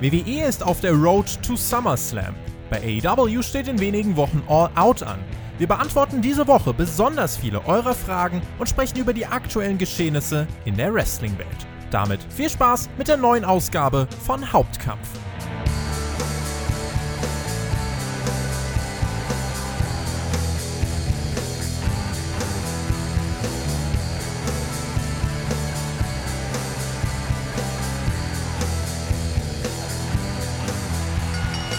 WWE ist auf der Road to SummerSlam. Bei AEW steht in wenigen Wochen All Out an. Wir beantworten diese Woche besonders viele eurer Fragen und sprechen über die aktuellen Geschehnisse in der Wrestling-Welt. Damit viel Spaß mit der neuen Ausgabe von Hauptkampf.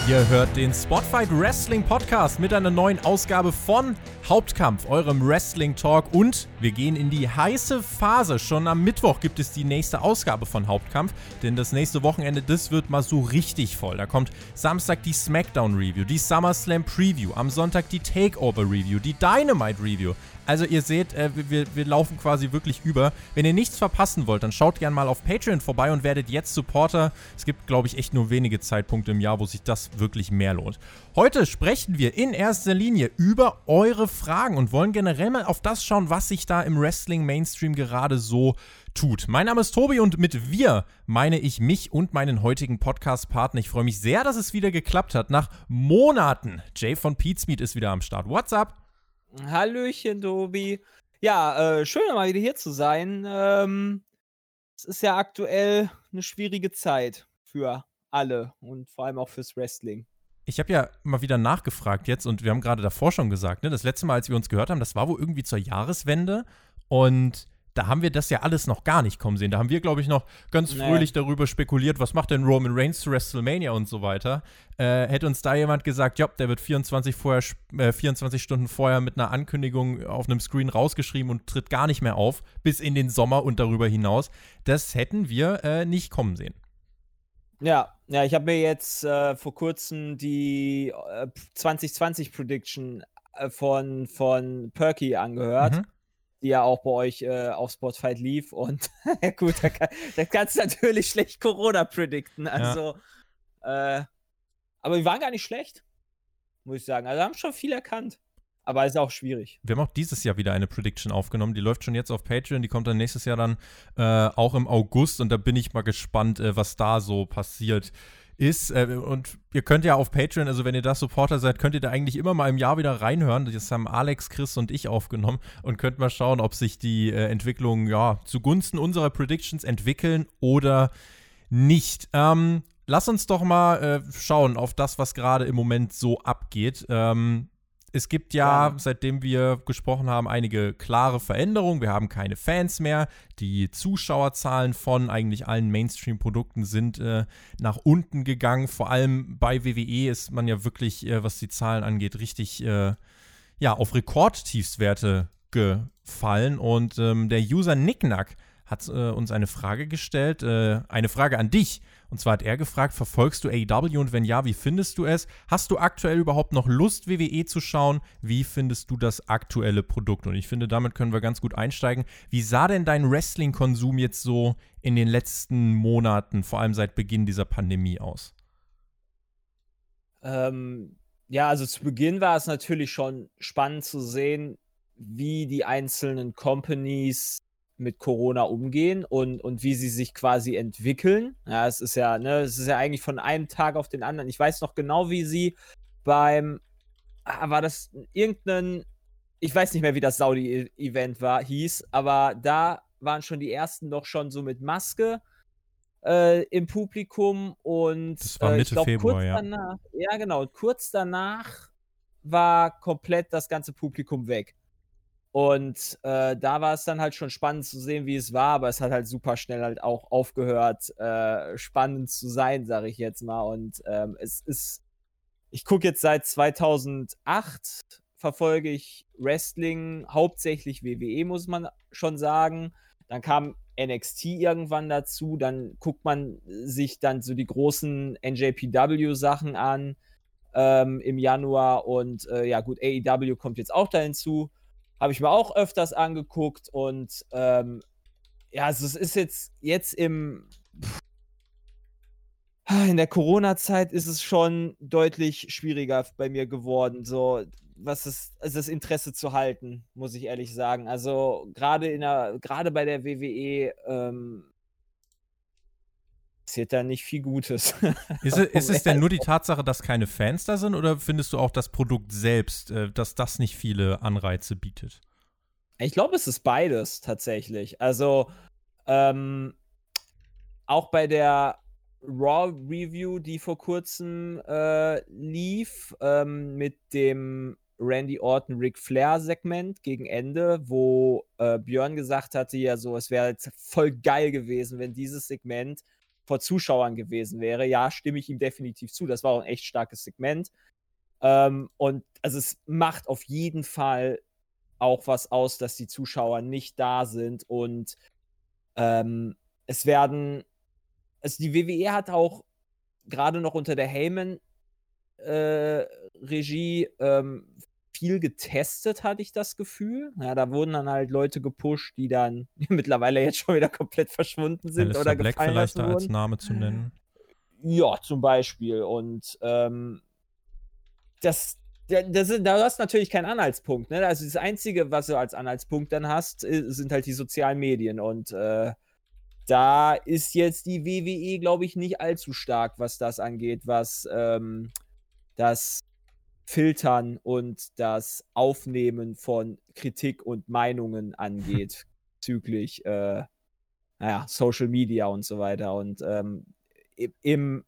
Ihr hört den Spotfight Wrestling Podcast mit einer neuen Ausgabe von Hauptkampf, eurem Wrestling Talk. Und wir gehen in die heiße Phase. Schon am Mittwoch gibt es die nächste Ausgabe von Hauptkampf, denn das nächste Wochenende, das wird mal so richtig voll. Da kommt Samstag die SmackDown Review, die SummerSlam Preview, am Sonntag die Takeover Review, die Dynamite Review. Also ihr seht, äh, wir, wir laufen quasi wirklich über. Wenn ihr nichts verpassen wollt, dann schaut gerne mal auf Patreon vorbei und werdet jetzt Supporter. Es gibt, glaube ich, echt nur wenige Zeitpunkte im Jahr, wo sich das wirklich mehr lohnt. Heute sprechen wir in erster Linie über eure Fragen und wollen generell mal auf das schauen, was sich da im Wrestling Mainstream gerade so tut. Mein Name ist Tobi und mit wir meine ich mich und meinen heutigen Podcast-Partner. Ich freue mich sehr, dass es wieder geklappt hat. Nach Monaten. Jay von Pete ist wieder am Start. What's up? Hallöchen, Tobi. Ja, äh, schön mal wieder hier zu sein. Ähm, es ist ja aktuell eine schwierige Zeit für alle und vor allem auch fürs Wrestling. Ich habe ja mal wieder nachgefragt jetzt und wir haben gerade davor schon gesagt, ne, das letzte Mal, als wir uns gehört haben, das war wohl irgendwie zur Jahreswende und da haben wir das ja alles noch gar nicht kommen sehen. Da haben wir, glaube ich, noch ganz nee. fröhlich darüber spekuliert, was macht denn Roman Reigns zu WrestleMania und so weiter. Äh, hätte uns da jemand gesagt, ja, der wird 24, vorher, äh, 24 Stunden vorher mit einer Ankündigung auf einem Screen rausgeschrieben und tritt gar nicht mehr auf, bis in den Sommer und darüber hinaus. Das hätten wir äh, nicht kommen sehen. Ja, ja, ich habe mir jetzt äh, vor kurzem die 2020 äh, Prediction äh, von, von Perky angehört. Mhm die ja auch bei euch äh, auf Spotify lief. Und gut, da, kann, da, kannst du natürlich schlecht Corona predikten. Also, ja. äh, aber wir waren gar nicht schlecht, muss ich sagen. Also haben schon viel erkannt. Aber ist auch schwierig. Wir haben auch dieses Jahr wieder eine Prediction aufgenommen. Die läuft schon jetzt auf Patreon. Die kommt dann nächstes Jahr dann äh, auch im August. Und da bin ich mal gespannt, äh, was da so passiert ist. Äh, und ihr könnt ja auf Patreon, also wenn ihr da Supporter seid, könnt ihr da eigentlich immer mal im Jahr wieder reinhören. Das haben Alex, Chris und ich aufgenommen und könnt mal schauen, ob sich die äh, Entwicklungen ja zugunsten unserer Predictions entwickeln oder nicht. Ähm, lass uns doch mal äh, schauen auf das, was gerade im Moment so abgeht. Ähm, es gibt ja, seitdem wir gesprochen haben, einige klare Veränderungen. Wir haben keine Fans mehr. Die Zuschauerzahlen von eigentlich allen Mainstream-Produkten sind äh, nach unten gegangen. Vor allem bei WWE ist man ja wirklich, äh, was die Zahlen angeht, richtig äh, ja, auf Rekordtiefswerte gefallen. Und ähm, der User Nicknack hat äh, uns eine Frage gestellt, äh, eine Frage an dich. Und zwar hat er gefragt, verfolgst du AEW und wenn ja, wie findest du es? Hast du aktuell überhaupt noch Lust, WWE zu schauen? Wie findest du das aktuelle Produkt? Und ich finde, damit können wir ganz gut einsteigen. Wie sah denn dein Wrestling-Konsum jetzt so in den letzten Monaten, vor allem seit Beginn dieser Pandemie aus? Ähm, ja, also zu Beginn war es natürlich schon spannend zu sehen, wie die einzelnen Companies mit Corona umgehen und, und wie sie sich quasi entwickeln. Ja, es ist ja, ne, es ist ja eigentlich von einem Tag auf den anderen. Ich weiß noch genau, wie sie beim, ah, war das irgendein, ich weiß nicht mehr, wie das Saudi-Event war, hieß, aber da waren schon die ersten noch schon so mit Maske äh, im Publikum und das war Mitte äh, ich glaub, Februar, kurz ja. Danach, ja, genau, kurz danach war komplett das ganze Publikum weg. Und äh, da war es dann halt schon spannend zu sehen, wie es war, aber es hat halt super schnell halt auch aufgehört, äh, spannend zu sein, sage ich jetzt mal. Und ähm, es ist, ich gucke jetzt seit 2008, verfolge ich Wrestling, hauptsächlich WWE, muss man schon sagen. Dann kam NXT irgendwann dazu, dann guckt man sich dann so die großen NJPW-Sachen an ähm, im Januar und äh, ja gut, AEW kommt jetzt auch da hinzu. Habe ich mir auch öfters angeguckt und ähm, ja, also es ist jetzt, jetzt im in der Corona-Zeit ist es schon deutlich schwieriger bei mir geworden, so was ist, also das Interesse zu halten, muss ich ehrlich sagen. Also gerade in der, gerade bei der WWE, ähm, passiert da nicht viel Gutes. Ist, es, ist es denn nur die Tatsache, dass keine Fans da sind oder findest du auch das Produkt selbst, äh, dass das nicht viele Anreize bietet? Ich glaube, es ist beides tatsächlich. Also, ähm, auch bei der Raw Review, die vor kurzem äh, lief, ähm, mit dem Randy Orton Ric Flair Segment gegen Ende, wo äh, Björn gesagt hatte, ja so, es wäre voll geil gewesen, wenn dieses Segment vor Zuschauern gewesen wäre. Ja, stimme ich ihm definitiv zu. Das war auch ein echt starkes Segment. Ähm, und also es macht auf jeden Fall auch was aus, dass die Zuschauer nicht da sind und ähm, es werden, also die WWE hat auch gerade noch unter der Heyman äh, Regie ähm, viel getestet, hatte ich das Gefühl. Ja, da wurden dann halt Leute gepusht, die dann mittlerweile jetzt schon wieder komplett verschwunden sind Alistair oder Black gefallen vielleicht da als. Name zu nennen. Ja, zum Beispiel. Und ähm, das, da, das ist, da hast du natürlich keinen Anhaltspunkt. Ne? Also das Einzige, was du als Anhaltspunkt dann hast, sind halt die sozialen Medien. Und äh, da ist jetzt die WWE, glaube ich, nicht allzu stark, was das angeht, was ähm, das Filtern und das Aufnehmen von Kritik und Meinungen angeht, bezüglich äh, naja, Social Media und so weiter. Und ähm, im,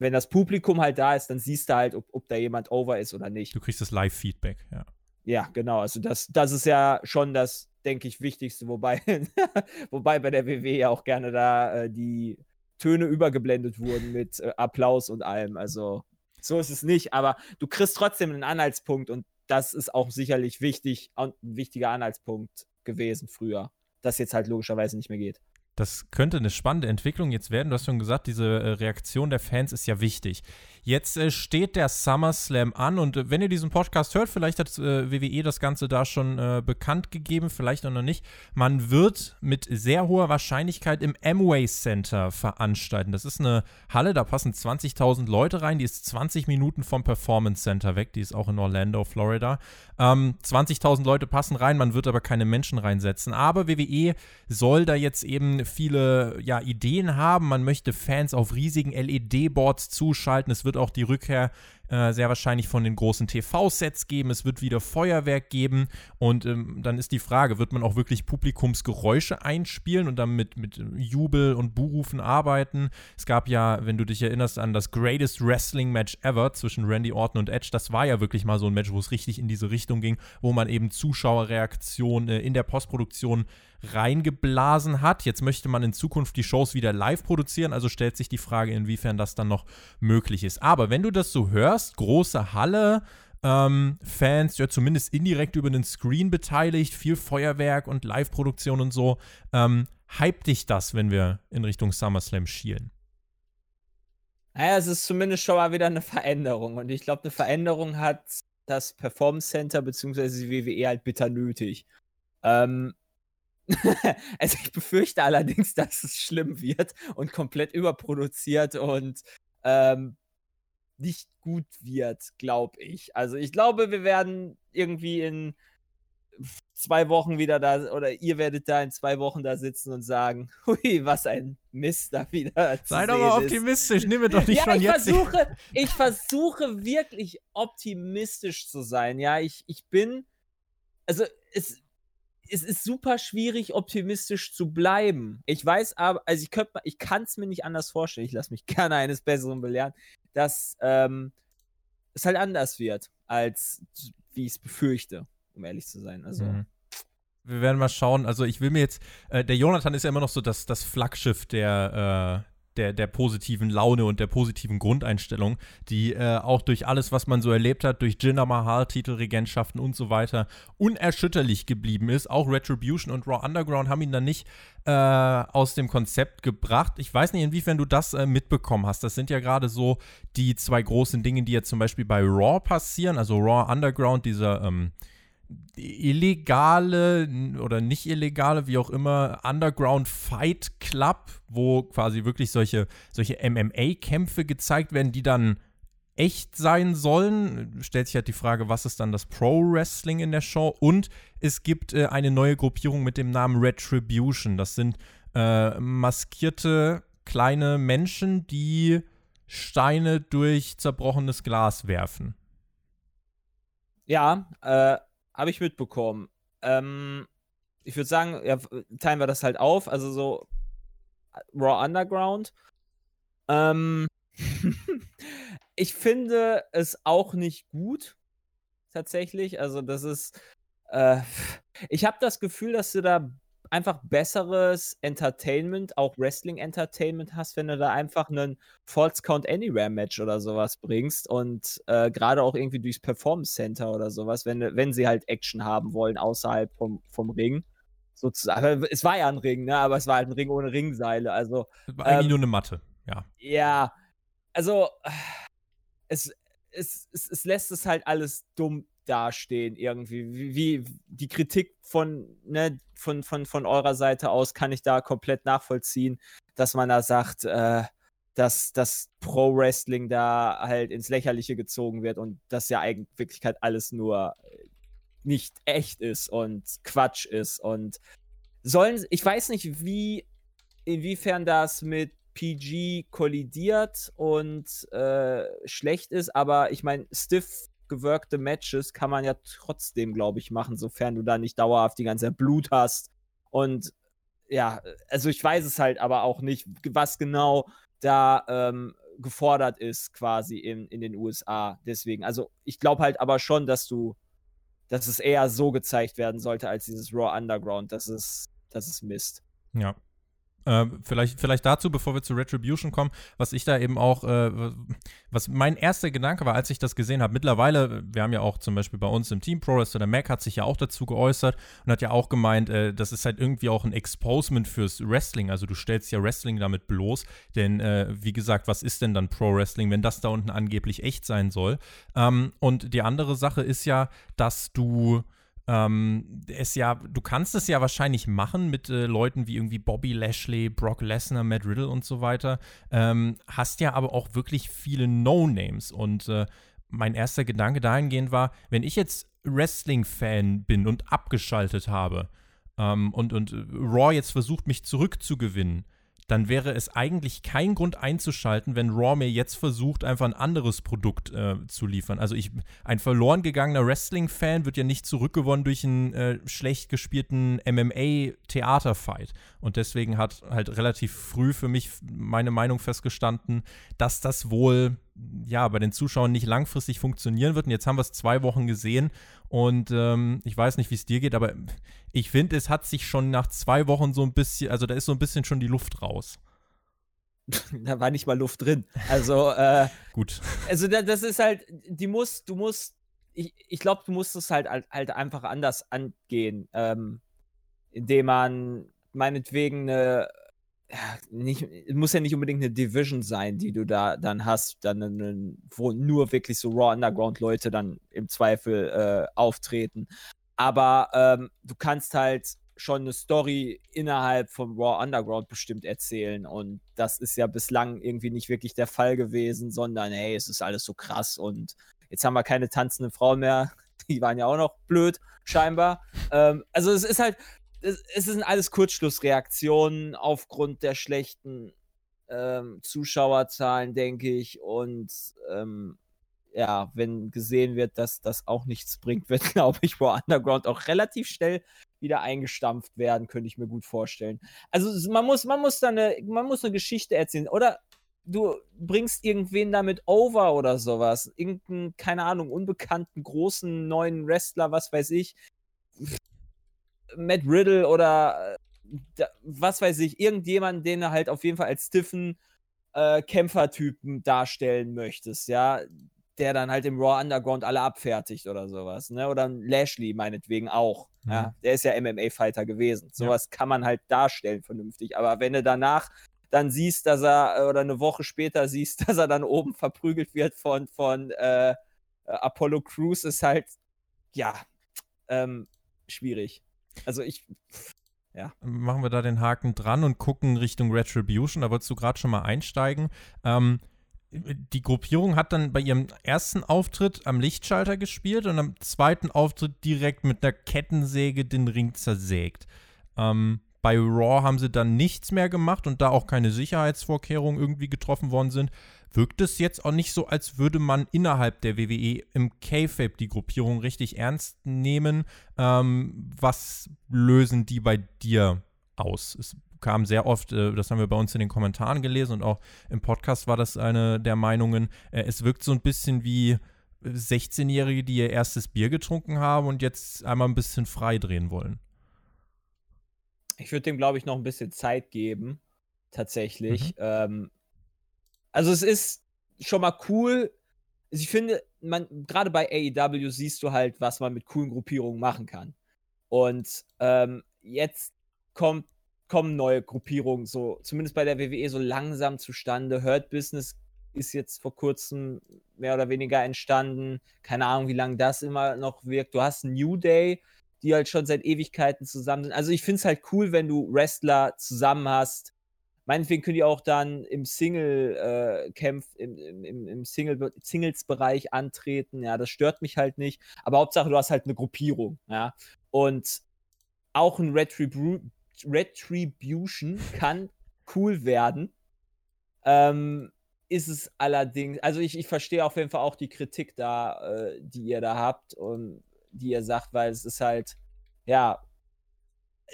wenn das Publikum halt da ist, dann siehst du halt, ob, ob da jemand over ist oder nicht. Du kriegst das Live-Feedback, ja. Ja, genau. Also das, das ist ja schon das, denke ich, Wichtigste, wobei, wobei bei der WW ja auch gerne da äh, die Töne übergeblendet wurden mit äh, Applaus und allem. Also so ist es nicht, aber du kriegst trotzdem einen Anhaltspunkt und das ist auch sicherlich wichtig und ein wichtiger Anhaltspunkt gewesen früher. Das jetzt halt logischerweise nicht mehr geht. Das könnte eine spannende Entwicklung jetzt werden. Du hast schon gesagt, diese äh, Reaktion der Fans ist ja wichtig. Jetzt äh, steht der SummerSlam an und äh, wenn ihr diesen Podcast hört, vielleicht hat äh, WWE das Ganze da schon bekannt gegeben, vielleicht auch noch nicht. Man wird mit sehr hoher Wahrscheinlichkeit im Amway Center veranstalten. Das ist eine Halle, da passen 20.000 Leute rein. Die ist 20 Minuten vom Performance Center weg. Die ist auch in Orlando, Florida. Ähm, 20.000 Leute passen rein, man wird aber keine Menschen reinsetzen. Aber WWE soll da jetzt eben viele ja, Ideen haben. Man möchte Fans auf riesigen LED-Boards zuschalten. Es wird auch die Rückkehr äh, sehr wahrscheinlich von den großen TV-Sets geben. Es wird wieder Feuerwerk geben. Und ähm, dann ist die Frage, wird man auch wirklich Publikumsgeräusche einspielen und dann mit, mit Jubel und Buhrufen arbeiten? Es gab ja, wenn du dich erinnerst an das Greatest Wrestling Match ever zwischen Randy Orton und Edge, das war ja wirklich mal so ein Match, wo es richtig in diese Richtung ging, wo man eben Zuschauerreaktionen äh, in der Postproduktion reingeblasen hat. Jetzt möchte man in Zukunft die Shows wieder live produzieren, also stellt sich die Frage, inwiefern das dann noch möglich ist. Aber wenn du das so hörst, große Halle, ähm, Fans, ja zumindest indirekt über den Screen beteiligt, viel Feuerwerk und Live-Produktion und so, ähm, hype dich das, wenn wir in Richtung SummerSlam schielen? Naja, es ist zumindest schon mal wieder eine Veränderung. Und ich glaube, eine Veränderung hat das Performance Center bzw. die WWE halt bitter nötig. Ähm, also ich befürchte allerdings, dass es schlimm wird und komplett überproduziert und ähm, nicht gut wird, glaube ich. Also ich glaube, wir werden irgendwie in zwei Wochen wieder da, oder ihr werdet da in zwei Wochen da sitzen und sagen, hui, was ein Mist da wieder Sei doch mal ist. optimistisch, nimm mir doch nicht ja, schon ich jetzt. versuche, ich versuche wirklich optimistisch zu sein. Ja, ich, ich bin, also es, es ist super schwierig, optimistisch zu bleiben. Ich weiß aber, also ich könnte, ich kann es mir nicht anders vorstellen. Ich lasse mich gerne eines Besseren belehren, dass ähm, es halt anders wird, als wie ich es befürchte, um ehrlich zu sein. Also Mhm. Wir werden mal schauen. Also ich will mir jetzt, äh, der Jonathan ist ja immer noch so das, das Flaggschiff der, äh, der, der positiven Laune und der positiven Grundeinstellung, die äh, auch durch alles, was man so erlebt hat, durch Jinder Mahal, Titelregentschaften und so weiter, unerschütterlich geblieben ist. Auch Retribution und Raw Underground haben ihn dann nicht äh, aus dem Konzept gebracht. Ich weiß nicht, inwiefern du das äh, mitbekommen hast. Das sind ja gerade so die zwei großen Dinge, die jetzt zum Beispiel bei Raw passieren. Also Raw Underground, dieser ähm, illegale oder nicht illegale, wie auch immer, Underground Fight Club, wo quasi wirklich solche, solche MMA-Kämpfe gezeigt werden, die dann echt sein sollen. Stellt sich halt die Frage, was ist dann das Pro-Wrestling in der Show? Und es gibt äh, eine neue Gruppierung mit dem Namen Retribution. Das sind äh, maskierte kleine Menschen, die Steine durch zerbrochenes Glas werfen. Ja, äh, habe ich mitbekommen. Ähm, ich würde sagen, ja, teilen wir das halt auf. Also so Raw Underground. Ähm, ich finde es auch nicht gut, tatsächlich. Also, das ist. Äh, ich habe das Gefühl, dass du da einfach besseres Entertainment, auch Wrestling-Entertainment hast, wenn du da einfach einen False Count Anywhere-Match oder sowas bringst und äh, gerade auch irgendwie durchs Performance Center oder sowas, wenn, wenn sie halt Action haben wollen außerhalb vom, vom Ring. Sozusagen. Es war ja ein Ring, ne? aber es war halt ein Ring ohne Ringseile. Also, es war eigentlich ähm, nur eine Matte, ja. Ja, also es, es, es, es lässt es halt alles dumm dastehen irgendwie. Wie, wie, die Kritik von, ne, von, von, von eurer Seite aus kann ich da komplett nachvollziehen, dass man da sagt, äh, dass das Pro-Wrestling da halt ins Lächerliche gezogen wird und das ja eigentlich Wirklichkeit alles nur nicht echt ist und Quatsch ist und sollen, ich weiß nicht, wie, inwiefern das mit PG kollidiert und äh, schlecht ist, aber ich meine, stiff gewirkte Matches kann man ja trotzdem, glaube ich, machen, sofern du da nicht dauerhaft die ganze Zeit Blut hast. Und ja, also ich weiß es halt aber auch nicht, was genau da ähm, gefordert ist, quasi in, in den USA. Deswegen, also ich glaube halt aber schon, dass du, dass es eher so gezeigt werden sollte, als dieses Raw Underground. Das ist, das ist Mist. Ja, äh, vielleicht, vielleicht dazu, bevor wir zu Retribution kommen, was ich da eben auch, äh, was mein erster Gedanke war, als ich das gesehen habe. Mittlerweile, wir haben ja auch zum Beispiel bei uns im Team Pro Wrestler, der Mac hat sich ja auch dazu geäußert und hat ja auch gemeint, äh, das ist halt irgendwie auch ein Exposement fürs Wrestling. Also du stellst ja Wrestling damit bloß, denn äh, wie gesagt, was ist denn dann Pro Wrestling, wenn das da unten angeblich echt sein soll? Ähm, und die andere Sache ist ja, dass du ähm, es ja, du kannst es ja wahrscheinlich machen mit äh, Leuten wie irgendwie Bobby Lashley, Brock Lesnar, Matt Riddle und so weiter. Ähm, hast ja aber auch wirklich viele No-Names. Und äh, mein erster Gedanke dahingehend war, wenn ich jetzt Wrestling-Fan bin und abgeschaltet habe ähm, und, und Raw jetzt versucht, mich zurückzugewinnen, dann wäre es eigentlich kein Grund einzuschalten, wenn Raw mir jetzt versucht, einfach ein anderes Produkt äh, zu liefern. Also ich, ein verloren gegangener Wrestling-Fan wird ja nicht zurückgewonnen durch einen äh, schlecht gespielten MMA-Theaterfight. Und deswegen hat halt relativ früh für mich meine Meinung festgestanden, dass das wohl ja bei den Zuschauern nicht langfristig funktionieren wird. Und jetzt haben wir es zwei Wochen gesehen und ähm, ich weiß nicht, wie es dir geht, aber ich finde, es hat sich schon nach zwei Wochen so ein bisschen, also da ist so ein bisschen schon die Luft raus. da war nicht mal Luft drin. Also, äh, gut. Also, das ist halt, die muss, du musst, ich, ich glaube, du musst es halt, halt einfach anders angehen, ähm, indem man meinetwegen eine nicht, muss ja nicht unbedingt eine Division sein, die du da dann hast, dann eine, wo nur wirklich so Raw Underground Leute dann im Zweifel äh, auftreten. Aber ähm, du kannst halt schon eine Story innerhalb vom Raw Underground bestimmt erzählen und das ist ja bislang irgendwie nicht wirklich der Fall gewesen, sondern hey, es ist alles so krass und jetzt haben wir keine tanzenden Frauen mehr, die waren ja auch noch blöd, scheinbar. ähm, also es ist halt, es, es sind alles Kurzschlussreaktionen aufgrund der schlechten ähm, Zuschauerzahlen, denke ich. Und ähm, ja, wenn gesehen wird, dass das auch nichts bringt, wird, glaube ich, War Underground auch relativ schnell wieder eingestampft werden, könnte ich mir gut vorstellen. Also man muss, man muss da eine, man muss eine Geschichte erzählen. Oder du bringst irgendwen damit over oder sowas. Irgendeinen, keine Ahnung, unbekannten, großen, neuen Wrestler, was weiß ich. Matt Riddle oder äh, was weiß ich, irgendjemand, den du halt auf jeden Fall als stiffen äh, Kämpfertypen darstellen möchtest, ja, der dann halt im Raw Underground alle abfertigt oder sowas, ne? Oder Lashley meinetwegen auch. Mhm. Ja, der ist ja MMA-Fighter gewesen. Sowas ja. kann man halt darstellen vernünftig. Aber wenn du danach dann siehst, dass er, äh, oder eine Woche später siehst, dass er dann oben verprügelt wird von, von äh, Apollo Crews, ist halt, ja, ähm, schwierig. Also ich. Ja. Machen wir da den Haken dran und gucken Richtung Retribution. Da wolltest du gerade schon mal einsteigen. Ähm, die Gruppierung hat dann bei ihrem ersten Auftritt am Lichtschalter gespielt und am zweiten Auftritt direkt mit einer Kettensäge den Ring zersägt. Ähm, bei Raw haben sie dann nichts mehr gemacht und da auch keine Sicherheitsvorkehrungen irgendwie getroffen worden sind, wirkt es jetzt auch nicht so, als würde man innerhalb der WWE im K-Fape die Gruppierung richtig ernst nehmen. Ähm, was lösen die bei dir aus? Es kam sehr oft, äh, das haben wir bei uns in den Kommentaren gelesen und auch im Podcast war das eine der Meinungen, äh, es wirkt so ein bisschen wie 16-Jährige, die ihr erstes Bier getrunken haben und jetzt einmal ein bisschen frei drehen wollen. Ich würde dem, glaube ich, noch ein bisschen Zeit geben, tatsächlich. Mhm. Ähm, also es ist schon mal cool. Ich finde, man, gerade bei AEW siehst du halt, was man mit coolen Gruppierungen machen kann. Und ähm, jetzt kommt, kommen neue Gruppierungen, so, zumindest bei der WWE, so langsam zustande. Hurt Business ist jetzt vor kurzem mehr oder weniger entstanden. Keine Ahnung, wie lange das immer noch wirkt. Du hast New Day, die halt schon seit Ewigkeiten zusammen sind. Also ich finde es halt cool, wenn du Wrestler zusammen hast. Meinetwegen können die auch dann im Single-Kampf, äh, im, im, im Single, Singles-Bereich antreten. Ja, das stört mich halt nicht. Aber Hauptsache, du hast halt eine Gruppierung. Ja. Und auch ein Retribu Retribution kann cool werden. Ähm, ist es allerdings, also ich, ich verstehe auf jeden Fall auch die Kritik da, äh, die ihr da habt und die ihr sagt, weil es ist halt, ja,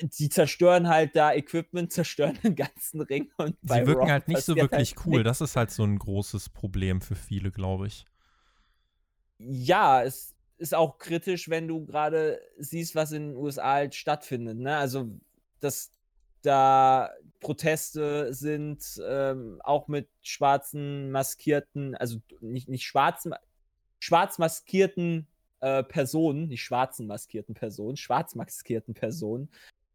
die zerstören halt da Equipment, zerstören den ganzen Ring und Sie wirken Rock halt nicht so wirklich halt cool. Das ist halt so ein großes Problem für viele, glaube ich. Ja, es ist auch kritisch, wenn du gerade siehst, was in den USA halt stattfindet. Ne? Also, das da Proteste sind, ähm, auch mit schwarzen maskierten, also nicht, nicht schwarzen, schwarz maskierten äh, Personen, nicht schwarzen maskierten Personen, schwarz maskierten Personen,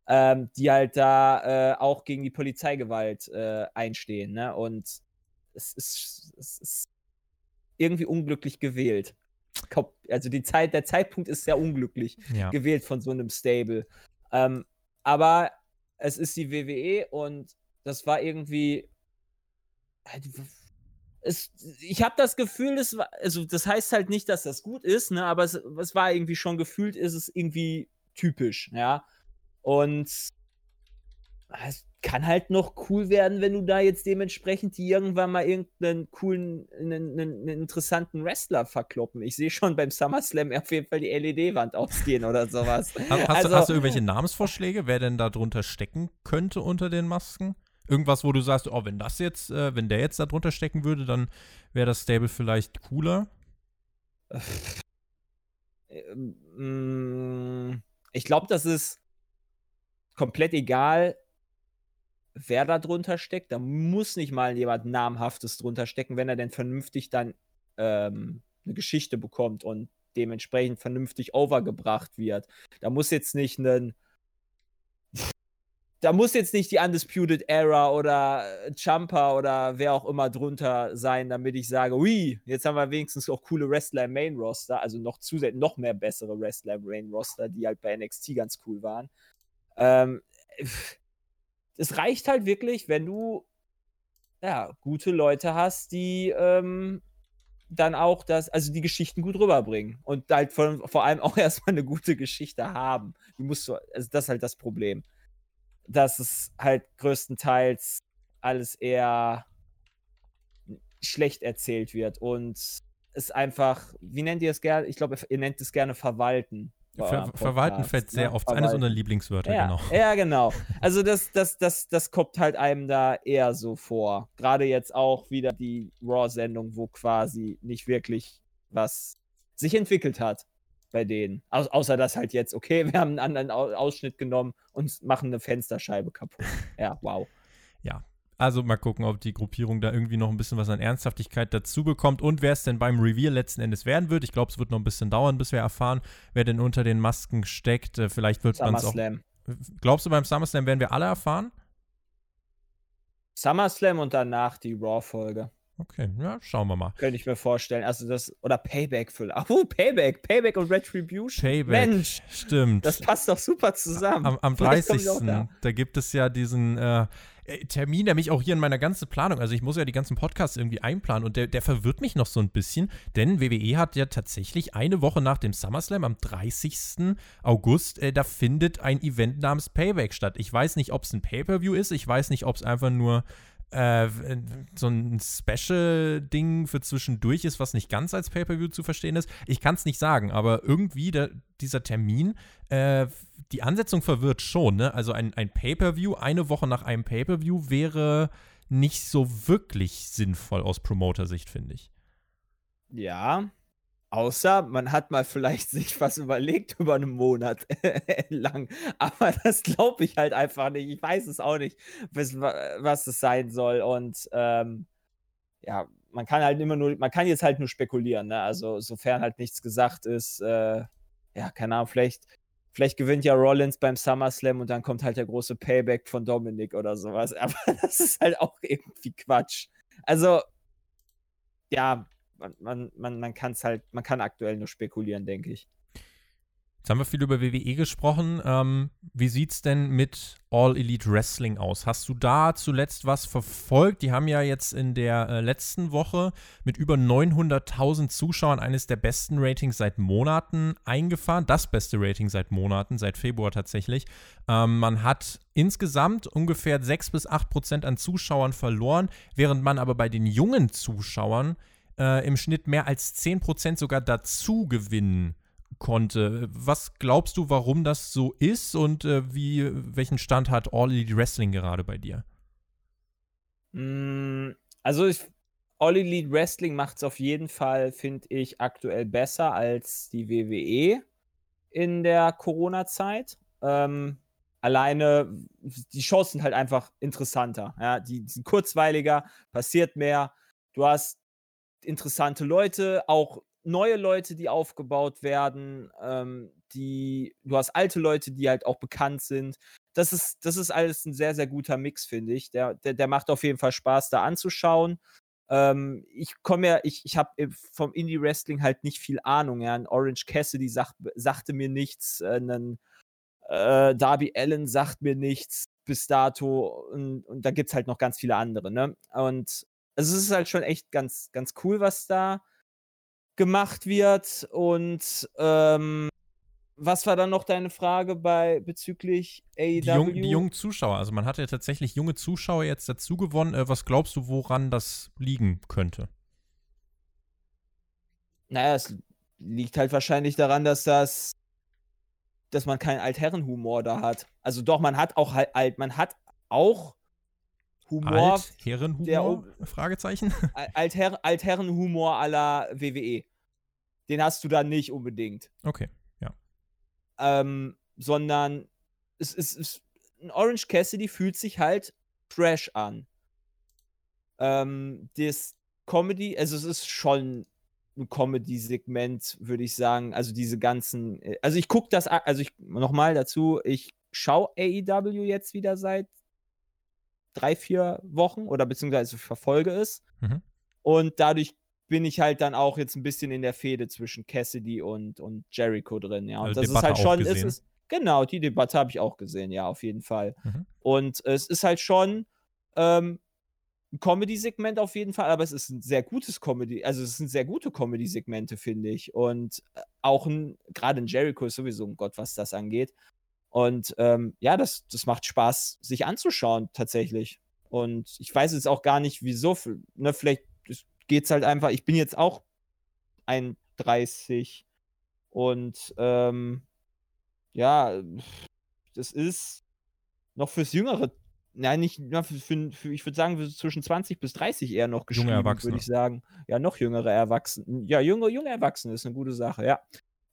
ähm, die halt da äh, auch gegen die Polizeigewalt äh, einstehen. Ne? Und es ist, es ist irgendwie unglücklich gewählt. Also die Zeit, der Zeitpunkt ist sehr unglücklich ja. gewählt von so einem Stable. Ähm, aber es ist die WWE und das war irgendwie. Es, ich habe das Gefühl, das war, also das heißt halt nicht, dass das gut ist, ne, aber es, es war irgendwie schon gefühlt, ist es irgendwie typisch, ja. Und es kann halt noch cool werden, wenn du da jetzt dementsprechend die irgendwann mal irgendeinen coolen, einen, einen, interessanten Wrestler verkloppen. Ich sehe schon beim SummerSlam auf jeden Fall die LED-Wand ausgehen oder sowas. Hast, also, du, hast du irgendwelche Namensvorschläge, wer denn da drunter stecken könnte unter den Masken? Irgendwas, wo du sagst, oh, wenn das jetzt, äh, wenn der jetzt da drunter stecken würde, dann wäre das Stable vielleicht cooler? Ähm, ich glaube, das ist komplett egal, wer da drunter steckt. Da muss nicht mal jemand Namhaftes drunter stecken, wenn er denn vernünftig dann ähm, eine Geschichte bekommt und dementsprechend vernünftig overgebracht wird. Da muss jetzt nicht ein. Da muss jetzt nicht die Undisputed Era oder Jumper oder wer auch immer drunter sein, damit ich sage, ui, jetzt haben wir wenigstens auch coole Wrestler im Main Roster, also noch zusätzlich noch mehr bessere Wrestler im Main Roster, die halt bei NXT ganz cool waren. Ähm, es reicht halt wirklich, wenn du ja, gute Leute hast, die ähm, dann auch das, also die Geschichten gut rüberbringen und halt von, vor allem auch erstmal eine gute Geschichte haben. Die musst du, also das ist halt das Problem. Dass es halt größtenteils alles eher schlecht erzählt wird und es einfach, wie nennt ihr es gerne? Ich glaube, ihr nennt es gerne verwalten. Ver Verwalten fällt sehr ne? oft. Verwalten. Eines unserer Lieblingswörter, ja, genau. Ja, genau. Also das, das, das, das kommt halt einem da eher so vor. Gerade jetzt auch wieder die Raw-Sendung, wo quasi nicht wirklich was sich entwickelt hat bei denen. Au außer dass halt jetzt, okay, wir haben einen anderen Ausschnitt genommen und machen eine Fensterscheibe kaputt. Ja, wow. Ja, also mal gucken, ob die Gruppierung da irgendwie noch ein bisschen was an Ernsthaftigkeit dazu bekommt und wer es denn beim Reveal letzten Endes werden wird. Ich glaube, es wird noch ein bisschen dauern, bis wir erfahren, wer denn unter den Masken steckt. Äh, vielleicht wird man es auch. Glaubst du, beim SummerSlam werden wir alle erfahren? SummerSlam und danach die Raw-Folge. Okay, ja, schauen wir mal. Könnte ich mir vorstellen. Also das, oder Payback für. Oh, Payback, Payback und Retribution. Payback. Mensch, stimmt. Das passt doch super zusammen. Am, am 30. Da. da. gibt es ja diesen äh, äh, Termin, der mich auch hier in meiner ganzen Planung, also ich muss ja die ganzen Podcasts irgendwie einplanen und der, der verwirrt mich noch so ein bisschen, denn WWE hat ja tatsächlich eine Woche nach dem SummerSlam, am 30. August, äh, da findet ein Event namens Payback statt. Ich weiß nicht, ob es ein Pay-Per-View ist, ich weiß nicht, ob es einfach nur äh, so ein Special-Ding für zwischendurch ist, was nicht ganz als Pay-Per-View zu verstehen ist. Ich kann es nicht sagen, aber irgendwie der, dieser Termin, äh, die Ansetzung verwirrt schon. Ne? Also ein, ein Pay-Per-View, eine Woche nach einem Pay-Per-View wäre nicht so wirklich sinnvoll aus Promoter-Sicht, finde ich. Ja, Außer man hat mal vielleicht sich was überlegt über einen Monat lang. Aber das glaube ich halt einfach nicht. Ich weiß es auch nicht, was, es sein soll. Und ähm, ja, man kann halt immer nur, man kann jetzt halt nur spekulieren. Ne? Also sofern halt nichts gesagt ist, äh, ja, keine Ahnung, vielleicht, vielleicht gewinnt ja Rollins beim SummerSlam und dann kommt halt der große Payback von Dominik oder sowas. Aber das ist halt auch irgendwie Quatsch. Also, ja, man, man, man, kann es halt, man kann aktuell nur spekulieren, denke ich. Jetzt haben wir viel über WWE gesprochen. Ähm, wie es denn mit All Elite Wrestling aus? Hast du da zuletzt was verfolgt? Die haben ja jetzt in der äh, letzten Woche mit über 900.000 Zuschauern eines der besten Ratings seit Monaten eingefahren. Das beste Rating seit Monaten, seit Februar tatsächlich. Ähm, man hat insgesamt ungefähr 6 bis 8 Prozent an Zuschauern verloren, während man aber bei den jungen Zuschauern äh, im Schnitt mehr als 10% sogar dazu gewinnen konnte. Was glaubst du, warum das so ist und äh, wie, welchen Stand hat All Elite Wrestling gerade bei dir? Mm, also ich, All Elite Wrestling macht es auf jeden Fall, finde ich, aktuell besser als die WWE in der Corona-Zeit. Ähm, alleine, die Shows sind halt einfach interessanter. Ja? Die, die sind kurzweiliger, passiert mehr. Du hast interessante Leute, auch neue Leute, die aufgebaut werden, ähm, die, du hast alte Leute, die halt auch bekannt sind. Das ist, das ist alles ein sehr, sehr guter Mix, finde ich. Der, der, der macht auf jeden Fall Spaß, da anzuschauen. Ähm, ich komme ja, ich, ich habe vom Indie-Wrestling halt nicht viel Ahnung. Ja. Ein Orange Cassidy sagt, sagte mir nichts, äh, ein äh, Darby Allen sagt mir nichts bis dato und, und da gibt es halt noch ganz viele andere. Ne? Und also es ist halt schon echt ganz, ganz cool, was da gemacht wird. Und ähm, was war dann noch deine Frage bei bezüglich AEW? Die, jung, die jungen Zuschauer. Also man hat ja tatsächlich junge Zuschauer jetzt dazu gewonnen. Äh, was glaubst du, woran das liegen könnte? Naja, es liegt halt wahrscheinlich daran, dass das, dass man keinen Altherrenhumor da hat. Also doch, man hat auch halt, man hat auch Humor. Altherrenhumor? Fragezeichen. Alther Altherrenhumor la WWE. Den hast du dann nicht unbedingt. Okay, ja. Ähm, sondern es ist, ein Orange Cassidy fühlt sich halt trash an. Ähm, das Comedy, also es ist schon ein Comedy-Segment, würde ich sagen. Also diese ganzen, äh, also ich gucke das, also ich nochmal dazu, ich schaue AEW jetzt wieder seit drei, vier Wochen oder beziehungsweise verfolge es. Mhm. Und dadurch bin ich halt dann auch jetzt ein bisschen in der Fehde zwischen Cassidy und, und Jericho drin, ja. Und also das Debatte ist halt schon, es ist, genau, die Debatte habe ich auch gesehen, ja, auf jeden Fall. Mhm. Und es ist halt schon ähm, ein Comedy-Segment auf jeden Fall, aber es ist ein sehr gutes Comedy, also es sind sehr gute Comedy-Segmente, finde ich. Und äh, auch ein, gerade ein Jericho ist sowieso ein Gott, was das angeht. Und ähm, ja, das, das macht Spaß, sich anzuschauen, tatsächlich. Und ich weiß jetzt auch gar nicht, wieso. Ne, vielleicht geht es halt einfach. Ich bin jetzt auch 31 und ähm, ja, das ist noch fürs Jüngere, nein, nicht, für, für, ich würde sagen, zwischen 20 bis 30 eher noch geschrieben, würde ich sagen. Ja, noch jüngere Erwachsene. Ja, junge, junge Erwachsene ist eine gute Sache, ja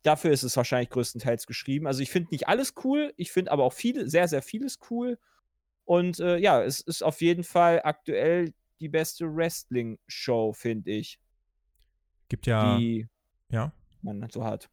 dafür ist es wahrscheinlich größtenteils geschrieben. Also ich finde nicht alles cool, ich finde aber auch viel, sehr, sehr vieles cool. Und äh, ja, es ist auf jeden Fall aktuell die beste Wrestling-Show, finde ich. Gibt ja. Die ja. man so hat.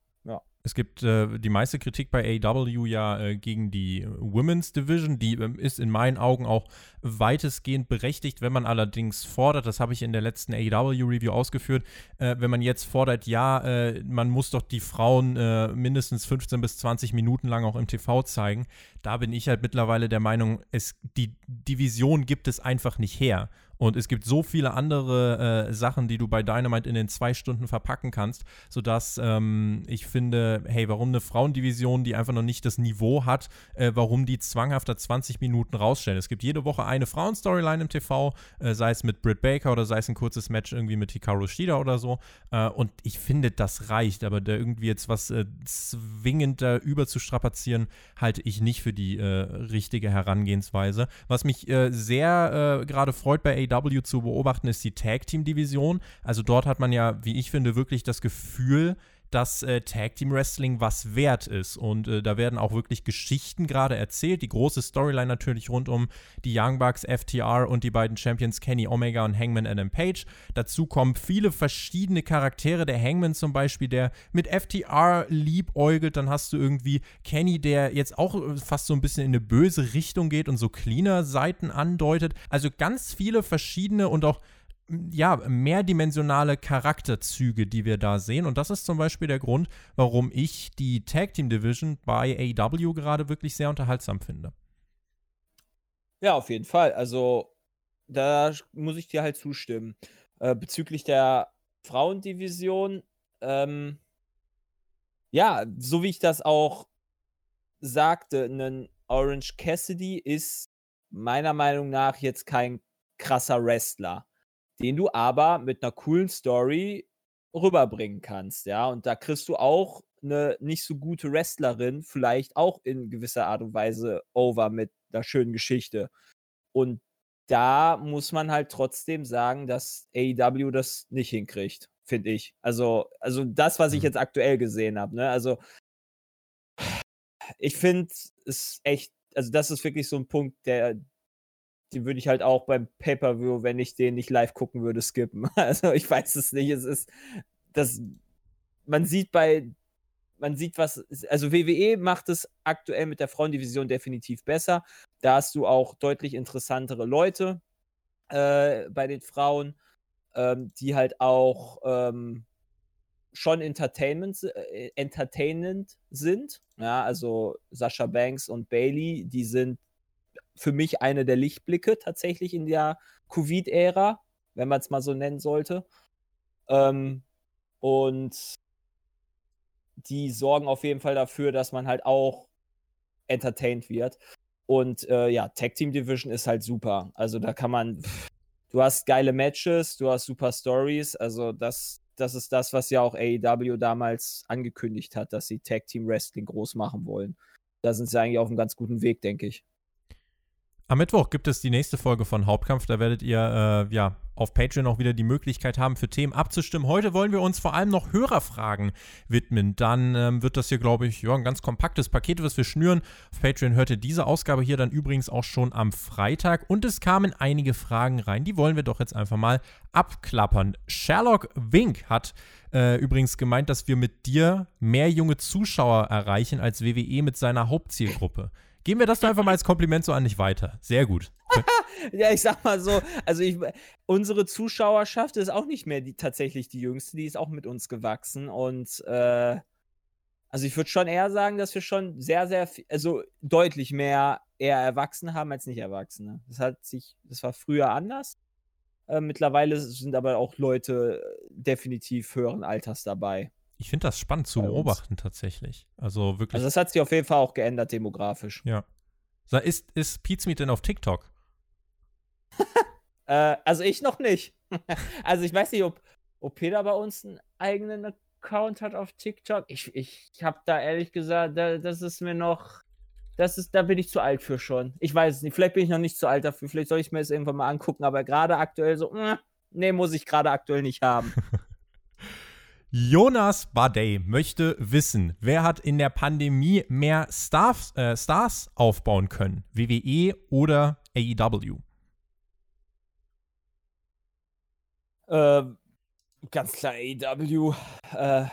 Es gibt äh, die meiste Kritik bei AEW ja äh, gegen die Women's Division. Die ähm, ist in meinen Augen auch weitestgehend berechtigt, wenn man allerdings fordert, das habe ich in der letzten AEW-Review ausgeführt, äh, wenn man jetzt fordert, ja, äh, man muss doch die Frauen äh, mindestens 15 bis 20 Minuten lang auch im TV zeigen. Da bin ich halt mittlerweile der Meinung, es, die Division gibt es einfach nicht her. Und es gibt so viele andere äh, Sachen, die du bei Dynamite in den zwei Stunden verpacken kannst, sodass ähm, ich finde, hey, warum eine Frauendivision, die einfach noch nicht das Niveau hat, äh, warum die zwanghafter 20 Minuten rausstellen? Es gibt jede Woche eine Frauenstoryline im TV, äh, sei es mit Britt Baker oder sei es ein kurzes Match irgendwie mit Hikaru Shida oder so. Äh, und ich finde, das reicht, aber da irgendwie jetzt was äh, zwingend da überzustrapazieren, halte ich nicht für die äh, richtige Herangehensweise. Was mich sehr gerade freut bei AEW zu beobachten, ist die Tag Team Division. Also dort hat man ja, wie ich finde, wirklich das Gefühl, dass äh, Tag Team Wrestling was wert ist. Und äh, da werden auch wirklich Geschichten gerade erzählt. Die große Storyline natürlich rund um die Young Bucks, FTR und die beiden Champions Kenny Omega und Hangman Adam Page. Dazu kommen viele verschiedene Charaktere. Der Hangman zum Beispiel, der mit FTR liebäugelt. Dann hast du irgendwie Kenny, der jetzt auch äh, fast so ein bisschen in eine böse Richtung geht und so cleaner Seiten andeutet. Also ganz viele verschiedene und auch ja, mehrdimensionale Charakterzüge, die wir da sehen. Und das ist zum Beispiel der Grund, warum ich die Tag Team Division bei AEW gerade wirklich sehr unterhaltsam finde. Ja, auf jeden Fall. Also, da muss ich dir halt zustimmen. Äh, bezüglich der Frauendivision, ähm, ja, so wie ich das auch sagte, ein Orange Cassidy ist meiner Meinung nach jetzt kein krasser Wrestler den du aber mit einer coolen Story rüberbringen kannst, ja. Und da kriegst du auch eine nicht so gute Wrestlerin vielleicht auch in gewisser Art und Weise over mit einer schönen Geschichte. Und da muss man halt trotzdem sagen, dass AEW das nicht hinkriegt, finde ich. Also, also das, was ich mhm. jetzt aktuell gesehen habe, ne? Also ich finde es echt, also das ist wirklich so ein Punkt, der, die würde ich halt auch beim Pay-Per-View, wenn ich den nicht live gucken würde, skippen. Also ich weiß es nicht. Es ist das. Man sieht bei. Man sieht, was. Also WWE macht es aktuell mit der Frauendivision definitiv besser. Da hast du auch deutlich interessantere Leute äh, bei den Frauen, ähm, die halt auch ähm, schon Entertainment, äh, entertainend sind. Ja, also Sascha Banks und Bailey, die sind für mich eine der Lichtblicke tatsächlich in der Covid-Ära, wenn man es mal so nennen sollte. Ähm, und die sorgen auf jeden Fall dafür, dass man halt auch entertained wird. Und äh, ja, Tag Team Division ist halt super. Also da kann man, du hast geile Matches, du hast super Stories. Also das, das ist das, was ja auch AEW damals angekündigt hat, dass sie Tag Team Wrestling groß machen wollen. Da sind sie eigentlich auf einem ganz guten Weg, denke ich. Am Mittwoch gibt es die nächste Folge von Hauptkampf. Da werdet ihr äh, ja auf Patreon auch wieder die Möglichkeit haben, für Themen abzustimmen. Heute wollen wir uns vor allem noch Hörerfragen widmen. Dann ähm, wird das hier, glaube ich, ja, ein ganz kompaktes Paket, was wir schnüren. Auf Patreon hört ihr diese Ausgabe hier dann übrigens auch schon am Freitag. Und es kamen einige Fragen rein. Die wollen wir doch jetzt einfach mal abklappern. Sherlock Wink hat äh, übrigens gemeint, dass wir mit dir mehr junge Zuschauer erreichen als WWE mit seiner Hauptzielgruppe. Geben wir das doch einfach mal als Kompliment so an dich weiter. Sehr gut. ja, ich sag mal so, also ich, unsere Zuschauerschaft ist auch nicht mehr die, tatsächlich die jüngste, die ist auch mit uns gewachsen und äh, also ich würde schon eher sagen, dass wir schon sehr, sehr, also deutlich mehr eher Erwachsene haben als nicht Erwachsene. Das hat sich, das war früher anders. Äh, mittlerweile sind aber auch Leute definitiv höheren Alters dabei. Ich finde das spannend zu beobachten tatsächlich. Also wirklich. Also das hat sich auf jeden Fall auch geändert demografisch. Ja. Ist, ist Pizmeet denn auf TikTok? äh, also ich noch nicht. also ich weiß nicht, ob, ob Peter bei uns einen eigenen Account hat auf TikTok. Ich, ich, habe da ehrlich gesagt, da, das ist mir noch, das ist, da bin ich zu alt für schon. Ich weiß es nicht. Vielleicht bin ich noch nicht zu alt dafür. Vielleicht soll ich mir das irgendwann mal angucken. Aber gerade aktuell so, äh, nee, muss ich gerade aktuell nicht haben. Jonas Badey möchte wissen, wer hat in der Pandemie mehr Stars, äh, Stars aufbauen können? WWE oder AEW? Äh, ganz klar AEW. Äh,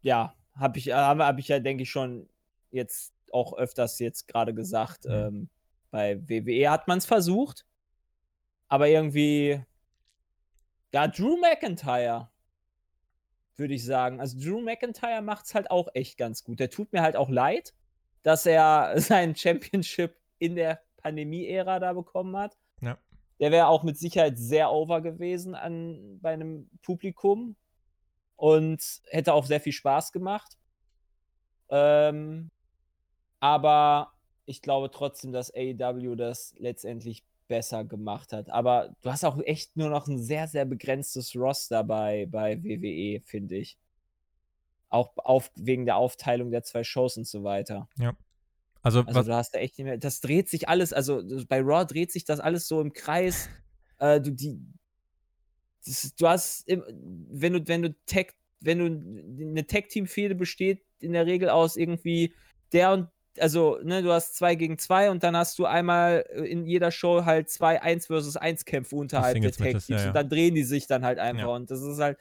ja, habe ich, hab, hab ich ja, denke ich, schon jetzt auch öfters jetzt gerade gesagt. Mhm. Ähm, bei WWE hat man es versucht, aber irgendwie, ja, Drew McIntyre, würde ich sagen. Also Drew McIntyre macht es halt auch echt ganz gut. Der tut mir halt auch leid, dass er sein Championship in der Pandemie-Ära da bekommen hat. Ja. Der wäre auch mit Sicherheit sehr over gewesen an, bei einem Publikum und hätte auch sehr viel Spaß gemacht. Ähm, aber ich glaube trotzdem, dass AEW das letztendlich besser gemacht hat. Aber du hast auch echt nur noch ein sehr, sehr begrenztes Roster bei, bei WWE, finde ich. Auch auf, wegen der Aufteilung der zwei Shows und so weiter. Ja. Also, also du hast da echt nicht mehr. Das dreht sich alles, also bei Raw dreht sich das alles so im Kreis. Äh, du, die, das, du hast, wenn du, wenn du Tag, wenn du eine Tag-Team-Fehde besteht, in der Regel aus irgendwie der und also, ne, du hast zwei gegen zwei und dann hast du einmal äh, in jeder Show halt zwei 1 versus 1 Kämpfe unterhalb der Tag Teams ja, ja. und dann drehen die sich dann halt einfach ja. und das ist halt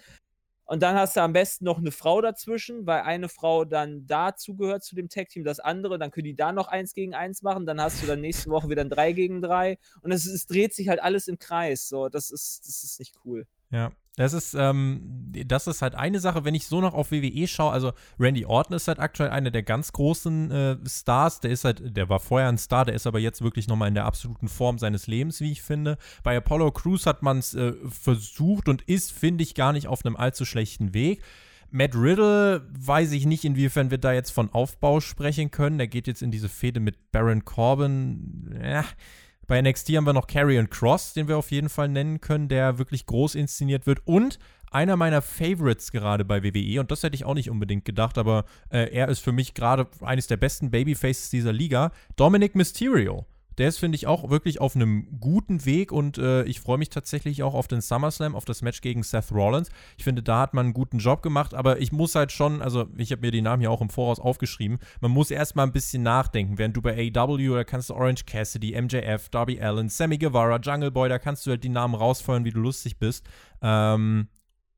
und dann hast du am besten noch eine Frau dazwischen, weil eine Frau dann dazu gehört zu dem Tag Team, das andere, dann können die da noch eins gegen eins machen, dann hast du dann nächste Woche wieder ein 3 gegen 3 und es, es dreht sich halt alles im Kreis, so, das ist das ist nicht cool. Ja, das ist, ähm, das ist halt eine Sache, wenn ich so noch auf WWE schaue. Also Randy Orton ist halt aktuell einer der ganz großen äh, Stars. Der ist halt, der war vorher ein Star, der ist aber jetzt wirklich nochmal in der absoluten Form seines Lebens, wie ich finde. Bei Apollo Crews hat man es äh, versucht und ist, finde ich, gar nicht auf einem allzu schlechten Weg. Matt Riddle weiß ich nicht, inwiefern wir da jetzt von Aufbau sprechen können. Der geht jetzt in diese Fehde mit Baron Corbin. Ja bei NXT haben wir noch Carrion Cross, den wir auf jeden Fall nennen können, der wirklich groß inszeniert wird. Und einer meiner Favorites gerade bei WWE, und das hätte ich auch nicht unbedingt gedacht, aber äh, er ist für mich gerade eines der besten Babyfaces dieser Liga, Dominic Mysterio der ist, finde ich, auch wirklich auf einem guten Weg und äh, ich freue mich tatsächlich auch auf den SummerSlam, auf das Match gegen Seth Rollins. Ich finde, da hat man einen guten Job gemacht, aber ich muss halt schon, also ich habe mir die Namen hier auch im Voraus aufgeschrieben, man muss erstmal ein bisschen nachdenken. Während du bei AEW, da kannst du Orange Cassidy, MJF, Darby Allen, Sammy Guevara, Jungle Boy, da kannst du halt die Namen rausfeuern, wie du lustig bist. Ähm,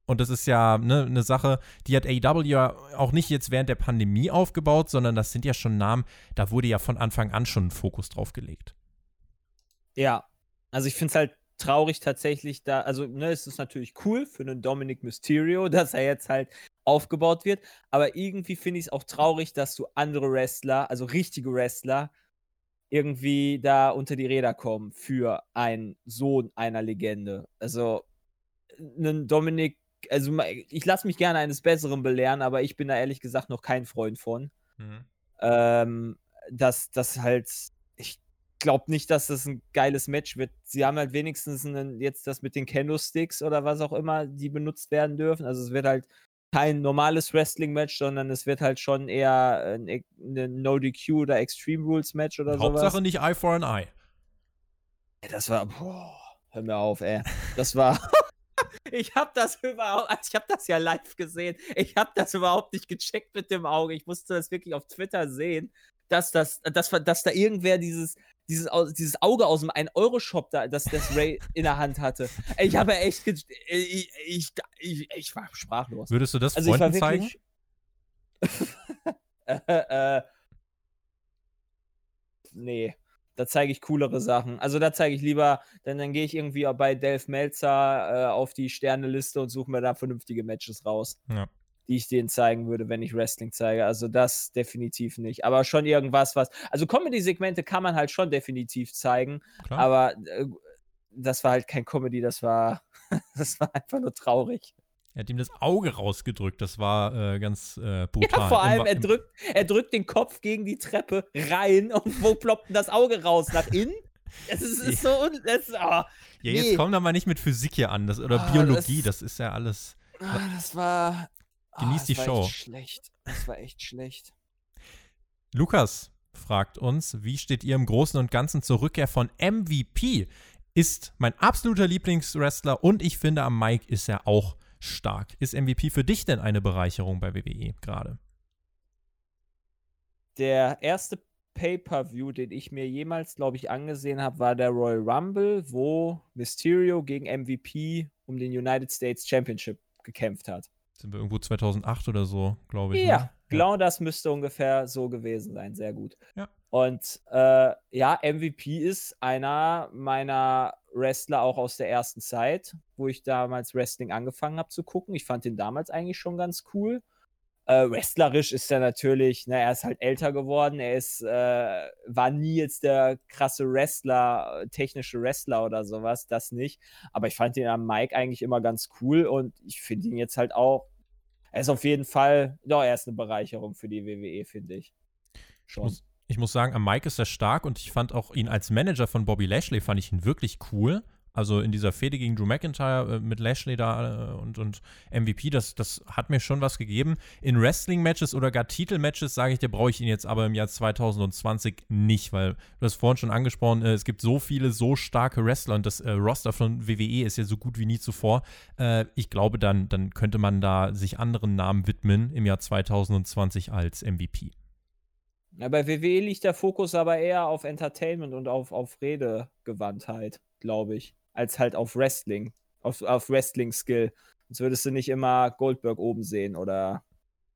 und das ist ja ne, eine Sache, die hat AEW auch nicht jetzt während der Pandemie aufgebaut, sondern das sind ja schon Namen, da wurde ja von Anfang an schon ein Fokus drauf gelegt. Ja, also ich finde es halt traurig tatsächlich da, also ne, es ist natürlich cool für einen Dominic Mysterio, dass er jetzt halt aufgebaut wird, aber irgendwie finde ich es auch traurig, dass du andere Wrestler, also richtige Wrestler, irgendwie da unter die Räder kommen für einen Sohn einer Legende. Also einen Dominic also ich lasse mich gerne eines Besseren belehren, aber ich bin da ehrlich gesagt noch kein Freund von. Mhm. Ähm, dass das halt, ich glaube nicht, dass das ein geiles Match wird. Sie haben halt wenigstens einen, jetzt das mit den Candlesticks oder was auch immer, die benutzt werden dürfen. Also es wird halt kein normales Wrestling-Match, sondern es wird halt schon eher ein, ein No-DQ oder Extreme Rules-Match oder so. Hauptsache sowas. nicht Eye for an Eye. Das war, boah, hör mir auf, ey. Das war. Ich habe das überhaupt, also ich habe das ja live gesehen. Ich habe das überhaupt nicht gecheckt mit dem Auge. Ich musste das wirklich auf Twitter sehen, dass das, dass, dass da irgendwer dieses, dieses, dieses Auge aus dem 1-Euro-Shop da, das, das Ray in der Hand hatte. Ich habe echt, ich, ich, ich, ich, war sprachlos. Würdest du das also Freunden zeigen? äh, äh, nee da zeige ich coolere Sachen. Also da zeige ich lieber, denn dann gehe ich irgendwie bei Delf Melzer äh, auf die Sterneliste und suche mir da vernünftige Matches raus. Ja. Die ich denen zeigen würde, wenn ich Wrestling zeige. Also das definitiv nicht. Aber schon irgendwas, was. Also Comedy-Segmente kann man halt schon definitiv zeigen. Klar. Aber äh, das war halt kein Comedy, das war, das war einfach nur traurig. Er hat ihm das Auge rausgedrückt. Das war äh, ganz äh, brutal. Ja, vor allem, er drückt, er drückt den Kopf gegen die Treppe rein und wo ploppt denn das Auge raus? Nach innen? Es ist, ist so. Es, oh, ja, nee. jetzt komm doch mal nicht mit Physik hier an. Das, oder oh, Biologie, das, das, ist ja alles. Oh, das war. Genieß die das Show. War echt schlecht. Das war echt schlecht. Lukas fragt uns, wie steht ihr im Großen und Ganzen zur Rückkehr von MVP? Ist mein absoluter Lieblingswrestler und ich finde, am Mike ist er auch stark. Ist MVP für dich denn eine Bereicherung bei WWE gerade? Der erste Pay-per-View, den ich mir jemals, glaube ich, angesehen habe, war der Royal Rumble, wo Mysterio gegen MVP um den United States Championship gekämpft hat. Sind wir irgendwo 2008 oder so, glaube ich. Ja, ne? genau das müsste ungefähr so gewesen sein. Sehr gut. Ja. Und äh, ja, MVP ist einer meiner Wrestler auch aus der ersten Zeit, wo ich damals Wrestling angefangen habe zu gucken. Ich fand ihn damals eigentlich schon ganz cool. Äh, wrestlerisch ist er natürlich, ne, er ist halt älter geworden. Er ist, äh, war nie jetzt der krasse Wrestler, technische Wrestler oder sowas, das nicht. Aber ich fand ihn am Mike eigentlich immer ganz cool und ich finde ihn jetzt halt auch. Er ist auf jeden Fall, doch, er ist eine Bereicherung für die WWE, finde ich. Schon. Ich muss, ich muss sagen, am Mike ist er stark und ich fand auch ihn als Manager von Bobby Lashley, fand ich ihn wirklich cool. Also in dieser Fehde gegen Drew McIntyre äh, mit Lashley da äh, und, und MVP, das, das hat mir schon was gegeben. In Wrestling-Matches oder gar Titel-Matches, sage ich dir, brauche ich ihn jetzt aber im Jahr 2020 nicht, weil du hast vorhin schon angesprochen, äh, es gibt so viele, so starke Wrestler und das Roster von WWE ist ja so gut wie nie zuvor. Ich glaube, dann, dann könnte man da sich anderen Namen widmen im Jahr 2020 als MVP. Ja, bei WWE liegt der Fokus aber eher auf Entertainment und auf, auf Redegewandtheit, glaube ich als halt auf Wrestling, auf, auf Wrestling-Skill. Sonst würdest du nicht immer Goldberg oben sehen oder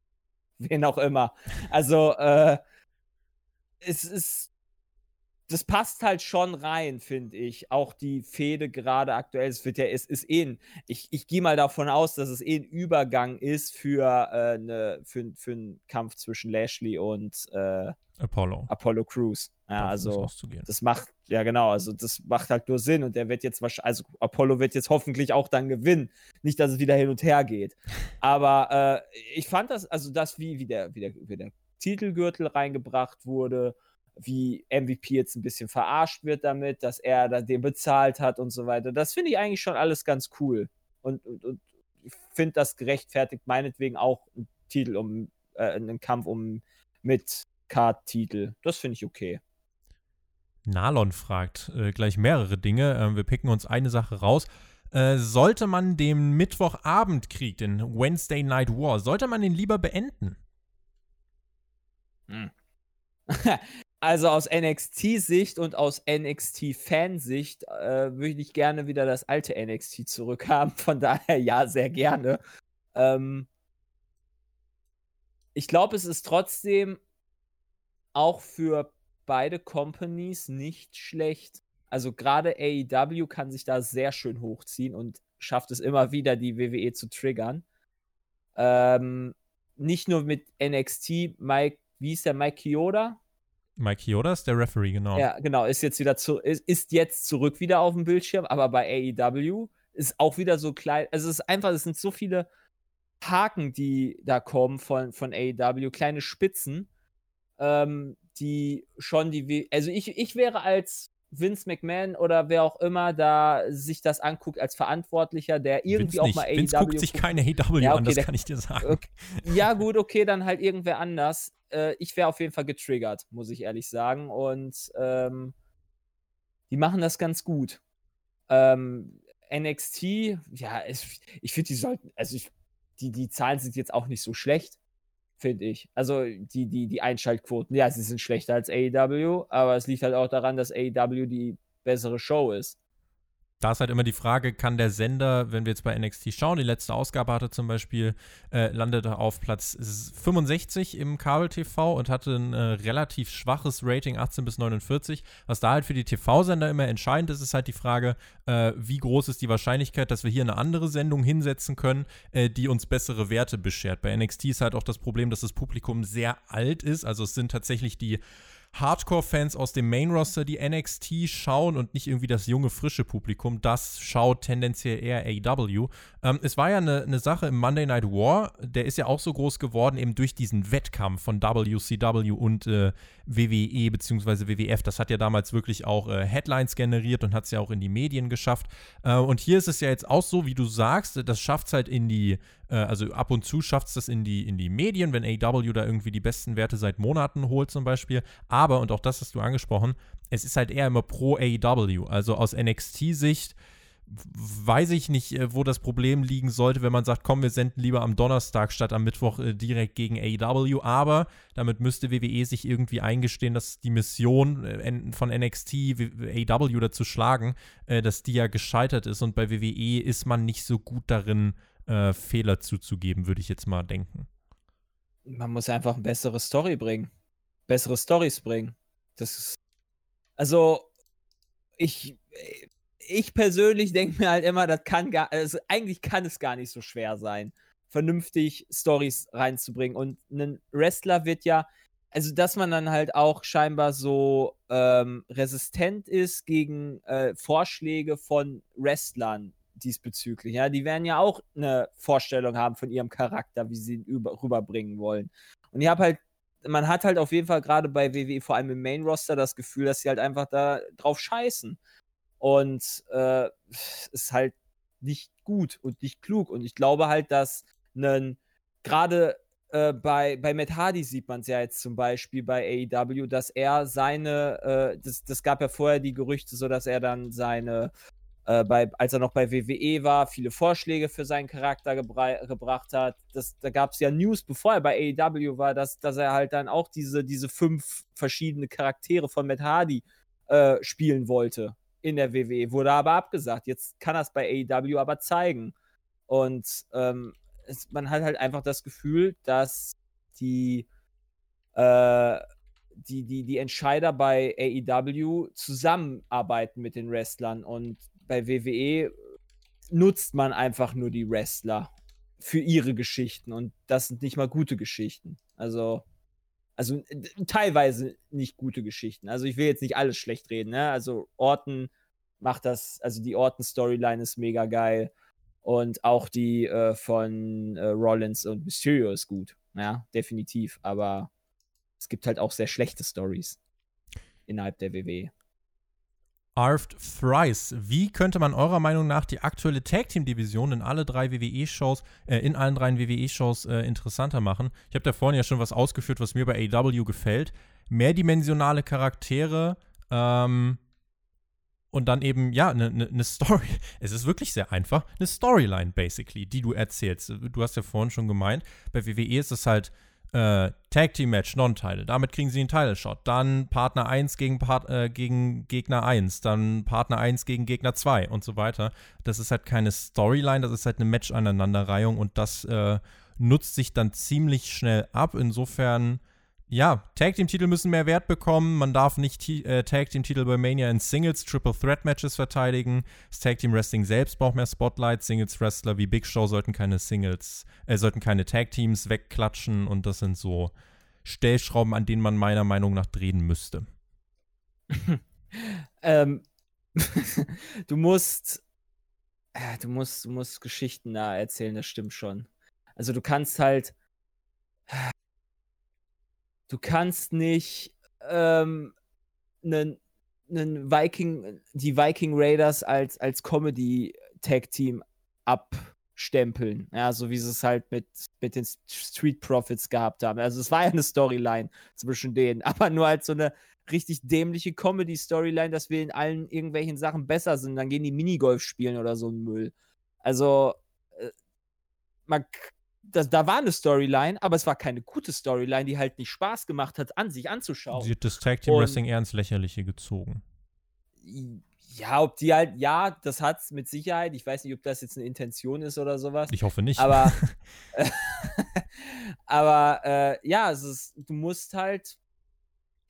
wen auch immer. Also, äh, es ist. Das passt halt schon rein, finde ich. Auch die Fehde gerade aktuell. Es wird ja, es ist eh ein, ich, ich gehe mal davon aus, dass es eh ein Übergang ist für, äh, ne, für, für einen Kampf zwischen Lashley und äh, Apollo. Apollo Crews. Ja, also das macht, ja genau, also das macht halt nur Sinn und der wird jetzt wahrscheinlich, also Apollo wird jetzt hoffentlich auch dann gewinnen. Nicht, dass es wieder hin und her geht. Aber äh, ich fand das, also das, wie, wie, der, wie, der, wie der Titelgürtel reingebracht wurde, wie MVP jetzt ein bisschen verarscht wird damit, dass er da den bezahlt hat und so weiter. Das finde ich eigentlich schon alles ganz cool. Und, und, und ich finde das gerechtfertigt, meinetwegen auch einen Titel um, äh, einen Kampf um mit Card-Titel. Das finde ich okay. Nalon fragt äh, gleich mehrere Dinge. Äh, wir picken uns eine Sache raus. Äh, sollte man den Mittwochabendkrieg, den Wednesday Night War, sollte man den lieber beenden? Hm. also aus NXT-Sicht und aus NXT-Fansicht äh, würde ich gerne wieder das alte NXT zurückhaben. Von daher ja, sehr gerne. Ähm, ich glaube, es ist trotzdem auch für beide Companies nicht schlecht. Also gerade AEW kann sich da sehr schön hochziehen und schafft es immer wieder, die WWE zu triggern. Ähm, nicht nur mit NXT, Mike, wie ist der Mike Kyoda? Mike Kyoda ist der Referee, genau. Ja, genau, ist jetzt wieder zu, ist, ist jetzt zurück wieder auf dem Bildschirm, aber bei AEW ist auch wieder so klein. Also es ist einfach, es sind so viele Haken, die da kommen von, von AEW, kleine Spitzen. Ähm, die schon die, also ich, ich wäre als Vince McMahon oder wer auch immer da sich das anguckt als Verantwortlicher, der irgendwie Vince auch mal AEW. Vince guckt sich keine AEW ja, okay, an, das der, kann ich dir sagen. Okay, ja, gut, okay, dann halt irgendwer anders. Äh, ich wäre auf jeden Fall getriggert, muss ich ehrlich sagen. Und ähm, die machen das ganz gut. Ähm, NXT, ja, es, ich finde, die sollten, also ich, die, die Zahlen sind jetzt auch nicht so schlecht finde ich. Also die, die, die Einschaltquoten, ja, sie sind schlechter als AEW, aber es liegt halt auch daran, dass AEW die bessere Show ist da ist halt immer die Frage, kann der Sender, wenn wir jetzt bei NXT schauen, die letzte Ausgabe hatte zum Beispiel, äh, landete auf Platz 65 im Kabel-TV und hatte ein äh, relativ schwaches Rating, 18 bis 49. Was da halt für die TV-Sender immer entscheidend ist, ist halt die Frage, äh, wie groß ist die Wahrscheinlichkeit, dass wir hier eine andere Sendung hinsetzen können, äh, die uns bessere Werte beschert. Bei NXT ist halt auch das Problem, dass das Publikum sehr alt ist. Also es sind tatsächlich die Hardcore-Fans aus dem Main-Roster, die NXT schauen und nicht irgendwie das junge, frische Publikum. Das schaut tendenziell eher AEW. Ähm, es war ja eine, eine Sache im Monday Night War, der ist ja auch so groß geworden, eben durch diesen Wettkampf von WCW und äh, WWE bzw. WWF. Das hat ja damals wirklich auch äh, Headlines generiert und hat es ja auch in die Medien geschafft. Äh, und hier ist es ja jetzt auch so, wie du sagst, das schafft es halt in die äh, also ab und zu schafft es das in die, in die Medien, wenn AW da irgendwie die besten Werte seit Monaten holt zum Beispiel. Aber, und auch das hast du angesprochen, es ist halt eher immer pro AW. Also aus NXT-Sicht weiß ich nicht, äh, wo das Problem liegen sollte, wenn man sagt, komm, wir senden lieber am Donnerstag statt am Mittwoch äh, direkt gegen AEW. Aber damit müsste WWE sich irgendwie eingestehen, dass die Mission äh, von NXT AEW dazu schlagen, dass die ja gescheitert ist. Und bei WWE ist man nicht so gut darin, Fehler zuzugeben, würde ich jetzt mal denken. Man muss einfach eine bessere Story bringen. Bessere Stories bringen. Das ist. Also, ich, ich persönlich denke mir halt immer, das kann gar, also eigentlich kann es gar nicht so schwer sein, vernünftig Stories reinzubringen. Und ein Wrestler wird ja, also dass man dann halt auch scheinbar so ähm, resistent ist gegen äh, Vorschläge von Wrestlern diesbezüglich. Ja, die werden ja auch eine Vorstellung haben von ihrem Charakter, wie sie ihn über, rüberbringen wollen. Und ich habe halt, man hat halt auf jeden Fall gerade bei WWE, vor allem im Main Roster, das Gefühl, dass sie halt einfach da drauf scheißen. Und äh, ist halt nicht gut und nicht klug. Und ich glaube halt, dass ein gerade äh, bei, bei Matt Hardy sieht man es ja jetzt zum Beispiel bei AEW, dass er seine, äh, das, das gab ja vorher die Gerüchte, so dass er dann seine, äh, bei, als er noch bei WWE war, viele Vorschläge für seinen Charakter gebracht hat. Das, da gab es ja News, bevor er bei AEW war, dass, dass er halt dann auch diese, diese fünf verschiedene Charaktere von Matt Hardy äh, spielen wollte in der WWE. Wurde aber abgesagt. Jetzt kann es bei AEW aber zeigen. Und ähm, es, man hat halt einfach das Gefühl, dass die, äh, die, die, die Entscheider bei AEW zusammenarbeiten mit den Wrestlern und bei WWE nutzt man einfach nur die Wrestler für ihre Geschichten und das sind nicht mal gute Geschichten. Also, also teilweise nicht gute Geschichten. Also ich will jetzt nicht alles schlecht reden, ne? Also Orton macht das, also die Orton-Storyline ist mega geil. Und auch die äh, von äh, Rollins und Mysterio ist gut. Ja, definitiv. Aber es gibt halt auch sehr schlechte Stories innerhalb der WWE. Arft Thrice. Wie könnte man eurer Meinung nach die aktuelle Tag Team Division in alle drei WWE-Shows, äh, in allen drei WWE-Shows äh, interessanter machen? Ich habe da vorhin ja schon was ausgeführt, was mir bei AEW gefällt. Mehrdimensionale Charaktere, ähm, und dann eben, ja, eine ne, ne Story. Es ist wirklich sehr einfach. Eine Storyline, basically, die du erzählst. Du hast ja vorhin schon gemeint, bei WWE ist es halt äh, Tag Team Match, Non-Title. Damit kriegen sie einen Title Shot. Dann Partner 1 gegen, Part, äh, gegen Gegner 1. Dann Partner 1 gegen Gegner 2 und so weiter. Das ist halt keine Storyline, das ist halt eine Match-Aneinanderreihung und das äh, nutzt sich dann ziemlich schnell ab. Insofern ja, Tag Team Titel müssen mehr Wert bekommen. Man darf nicht äh, Tag Team Titel bei Mania in Singles, Triple Threat Matches verteidigen. Das Tag Team Wrestling selbst braucht mehr Spotlight. Singles Wrestler wie Big Show sollten keine Singles, äh, sollten keine Tag Teams wegklatschen und das sind so Stellschrauben, an denen man meiner Meinung nach drehen müsste. ähm, du musst, äh, du musst, du musst Geschichten da erzählen, das stimmt schon. Also du kannst halt du kannst nicht ähm, einen, einen Viking, die Viking Raiders als, als Comedy-Tag-Team abstempeln. Ja, so wie sie es halt mit, mit den Street Profits gehabt haben. Also es war ja eine Storyline zwischen denen, aber nur als so eine richtig dämliche Comedy-Storyline, dass wir in allen irgendwelchen Sachen besser sind. Dann gehen die Minigolf spielen oder so ein Müll. Also, äh, man das, da war eine Storyline, aber es war keine gute Storyline, die halt nicht Spaß gemacht hat, an sich anzuschauen. Sie hat das Tag Team Wrestling eher ins Lächerliche gezogen. Ja, ob die halt, ja, das hat es mit Sicherheit. Ich weiß nicht, ob das jetzt eine Intention ist oder sowas. Ich hoffe nicht. Aber, aber äh, ja, es ist, du musst halt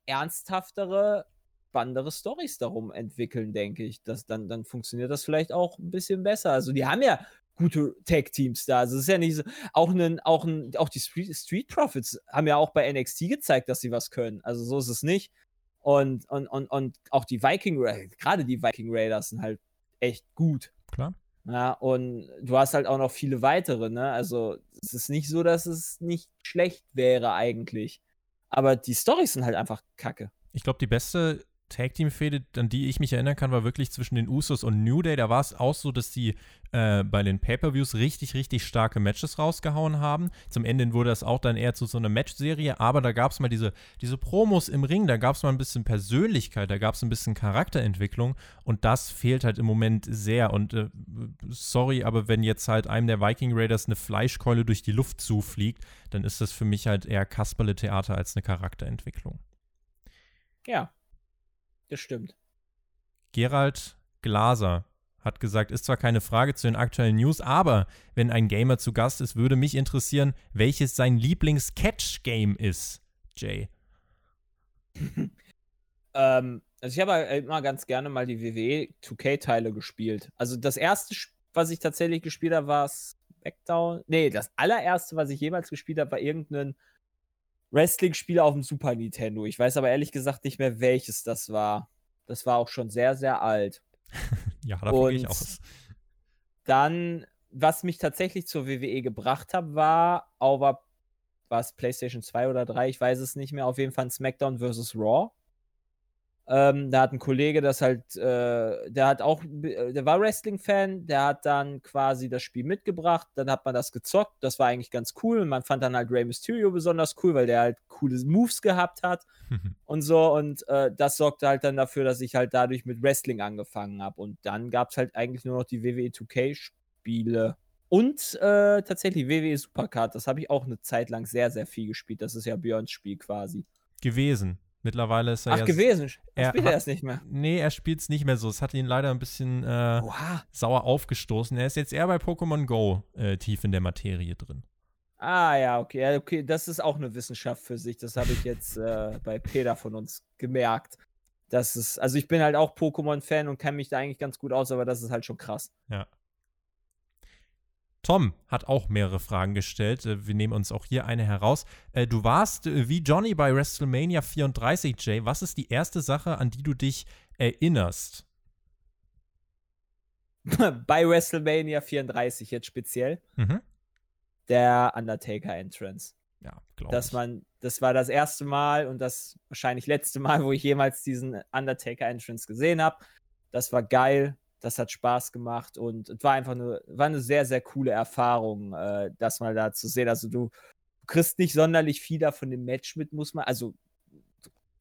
ernsthaftere, spannendere Stories darum entwickeln, denke ich. Das, dann, dann funktioniert das vielleicht auch ein bisschen besser. Also, die haben ja gute Tag-Teams da. Also es ist ja nicht so, auch, einen, auch, ein, auch die Street, Street Profits haben ja auch bei NXT gezeigt, dass sie was können. Also so ist es nicht. Und, und, und, und auch die Viking, gerade die Viking Raiders sind halt echt gut. Klar. Ja, und du hast halt auch noch viele weitere, ne? Also es ist nicht so, dass es nicht schlecht wäre eigentlich. Aber die Storys sind halt einfach kacke. Ich glaube, die beste Tag Team Fehde, an die ich mich erinnern kann, war wirklich zwischen den Usos und New Day. Da war es auch so, dass die äh, bei den Pay-per-Views richtig, richtig starke Matches rausgehauen haben. Zum Ende wurde das auch dann eher zu so einer Matchserie, aber da gab es mal diese, diese Promos im Ring, da gab es mal ein bisschen Persönlichkeit, da gab es ein bisschen Charakterentwicklung und das fehlt halt im Moment sehr. Und äh, sorry, aber wenn jetzt halt einem der Viking Raiders eine Fleischkeule durch die Luft zufliegt, dann ist das für mich halt eher Kasperle-Theater als eine Charakterentwicklung. Ja, das stimmt. Gerald Glaser hat gesagt, ist zwar keine Frage zu den aktuellen News, aber wenn ein Gamer zu Gast ist, würde mich interessieren, welches sein Lieblings-Catch-Game ist, Jay. ähm, also ich habe halt immer ganz gerne mal die WWE 2K-Teile gespielt. Also das erste, was ich tatsächlich gespielt habe, war SmackDown. Nee, das allererste, was ich jemals gespielt habe, war irgendein Wrestling-Spiel auf dem Super Nintendo. Ich weiß aber ehrlich gesagt nicht mehr, welches das war. Das war auch schon sehr, sehr alt. ja, davon gehe ich aus. Dann, was mich tatsächlich zur WWE gebracht hat, war, war es PlayStation 2 oder 3, ich weiß es nicht mehr, auf jeden Fall SmackDown vs. Raw. Ähm, da hat ein Kollege das halt, äh, der hat auch, äh, der war Wrestling-Fan, der hat dann quasi das Spiel mitgebracht, dann hat man das gezockt, das war eigentlich ganz cool. Man fand dann halt Rey Mysterio besonders cool, weil der halt coole Moves gehabt hat und so. Und äh, das sorgte halt dann dafür, dass ich halt dadurch mit Wrestling angefangen habe. Und dann gab es halt eigentlich nur noch die WWE 2K-Spiele. Und äh, tatsächlich WWE Supercard, das habe ich auch eine Zeit lang sehr, sehr viel gespielt. Das ist ja Björns Spiel quasi. Gewesen. Mittlerweile ist er Ach, ja gewesen. Er spielt er es nicht mehr. Nee, er spielt es nicht mehr so. Es hat ihn leider ein bisschen äh, sauer aufgestoßen. Er ist jetzt eher bei Pokémon Go äh, tief in der Materie drin. Ah ja, okay. okay. Das ist auch eine Wissenschaft für sich. Das habe ich jetzt äh, bei Peter von uns gemerkt. Das ist, also ich bin halt auch Pokémon-Fan und kenne mich da eigentlich ganz gut aus, aber das ist halt schon krass. Ja. Tom hat auch mehrere Fragen gestellt. Äh, wir nehmen uns auch hier eine heraus. Äh, du warst äh, wie Johnny bei WrestleMania 34, Jay. Was ist die erste Sache, an die du dich erinnerst? bei WrestleMania 34 jetzt speziell. Mhm. Der Undertaker Entrance. Ja, glaube Dass man, das war das erste Mal und das wahrscheinlich letzte Mal, wo ich jemals diesen Undertaker Entrance gesehen habe. Das war geil das hat Spaß gemacht und es war einfach eine, war eine sehr, sehr coole Erfahrung, äh, das mal da zu sehen. Also du, du kriegst nicht sonderlich viel da von dem Match mit, muss man, also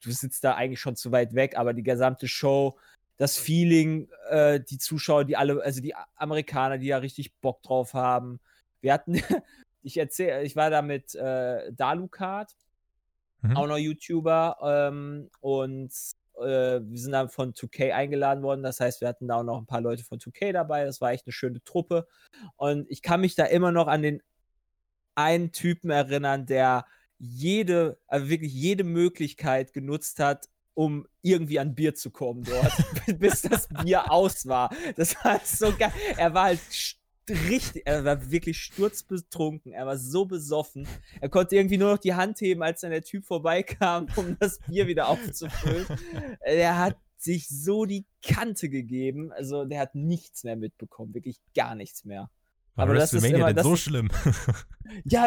du sitzt da eigentlich schon zu weit weg, aber die gesamte Show, das Feeling, äh, die Zuschauer, die alle, also die Amerikaner, die da richtig Bock drauf haben. Wir hatten, ich erzähle, ich war da mit äh, Dalukat, mhm. auch noch YouTuber, ähm, und äh, wir sind dann von 2K eingeladen worden. Das heißt, wir hatten da auch noch ein paar Leute von 2K dabei. Das war echt eine schöne Truppe. Und ich kann mich da immer noch an den einen Typen erinnern, der jede, also wirklich jede Möglichkeit genutzt hat, um irgendwie an Bier zu kommen dort, bis das Bier aus war. Das war so geil. Er war halt richtig, er war wirklich sturzbetrunken, er war so besoffen. Er konnte irgendwie nur noch die Hand heben, als dann der Typ vorbeikam, um das Bier wieder aufzufüllen. er hat sich so die Kante gegeben, also der hat nichts mehr mitbekommen, wirklich gar nichts mehr. War Aber das ist immer, denn so schlimm? ja,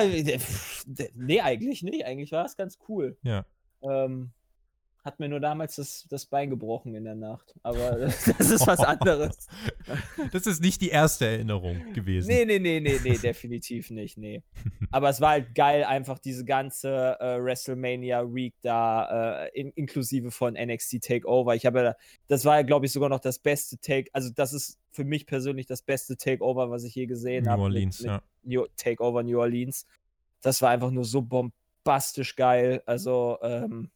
nee, eigentlich nicht. Eigentlich war es ganz cool. Ja. Ähm, hat mir nur damals das, das Bein gebrochen in der Nacht. Aber das, das ist was anderes. Das ist nicht die erste Erinnerung gewesen. Nee, nee, nee, nee, nee, definitiv nicht, nee. Aber es war halt geil, einfach diese ganze äh, WrestleMania Week da, äh, in, inklusive von NXT Takeover. Ich habe ja, das war ja, glaube ich, sogar noch das beste Take, also das ist für mich persönlich das beste Takeover, was ich je gesehen habe. New Orleans, mit, mit ja. New, Takeover New Orleans. Das war einfach nur so bombastisch geil. Also, ähm,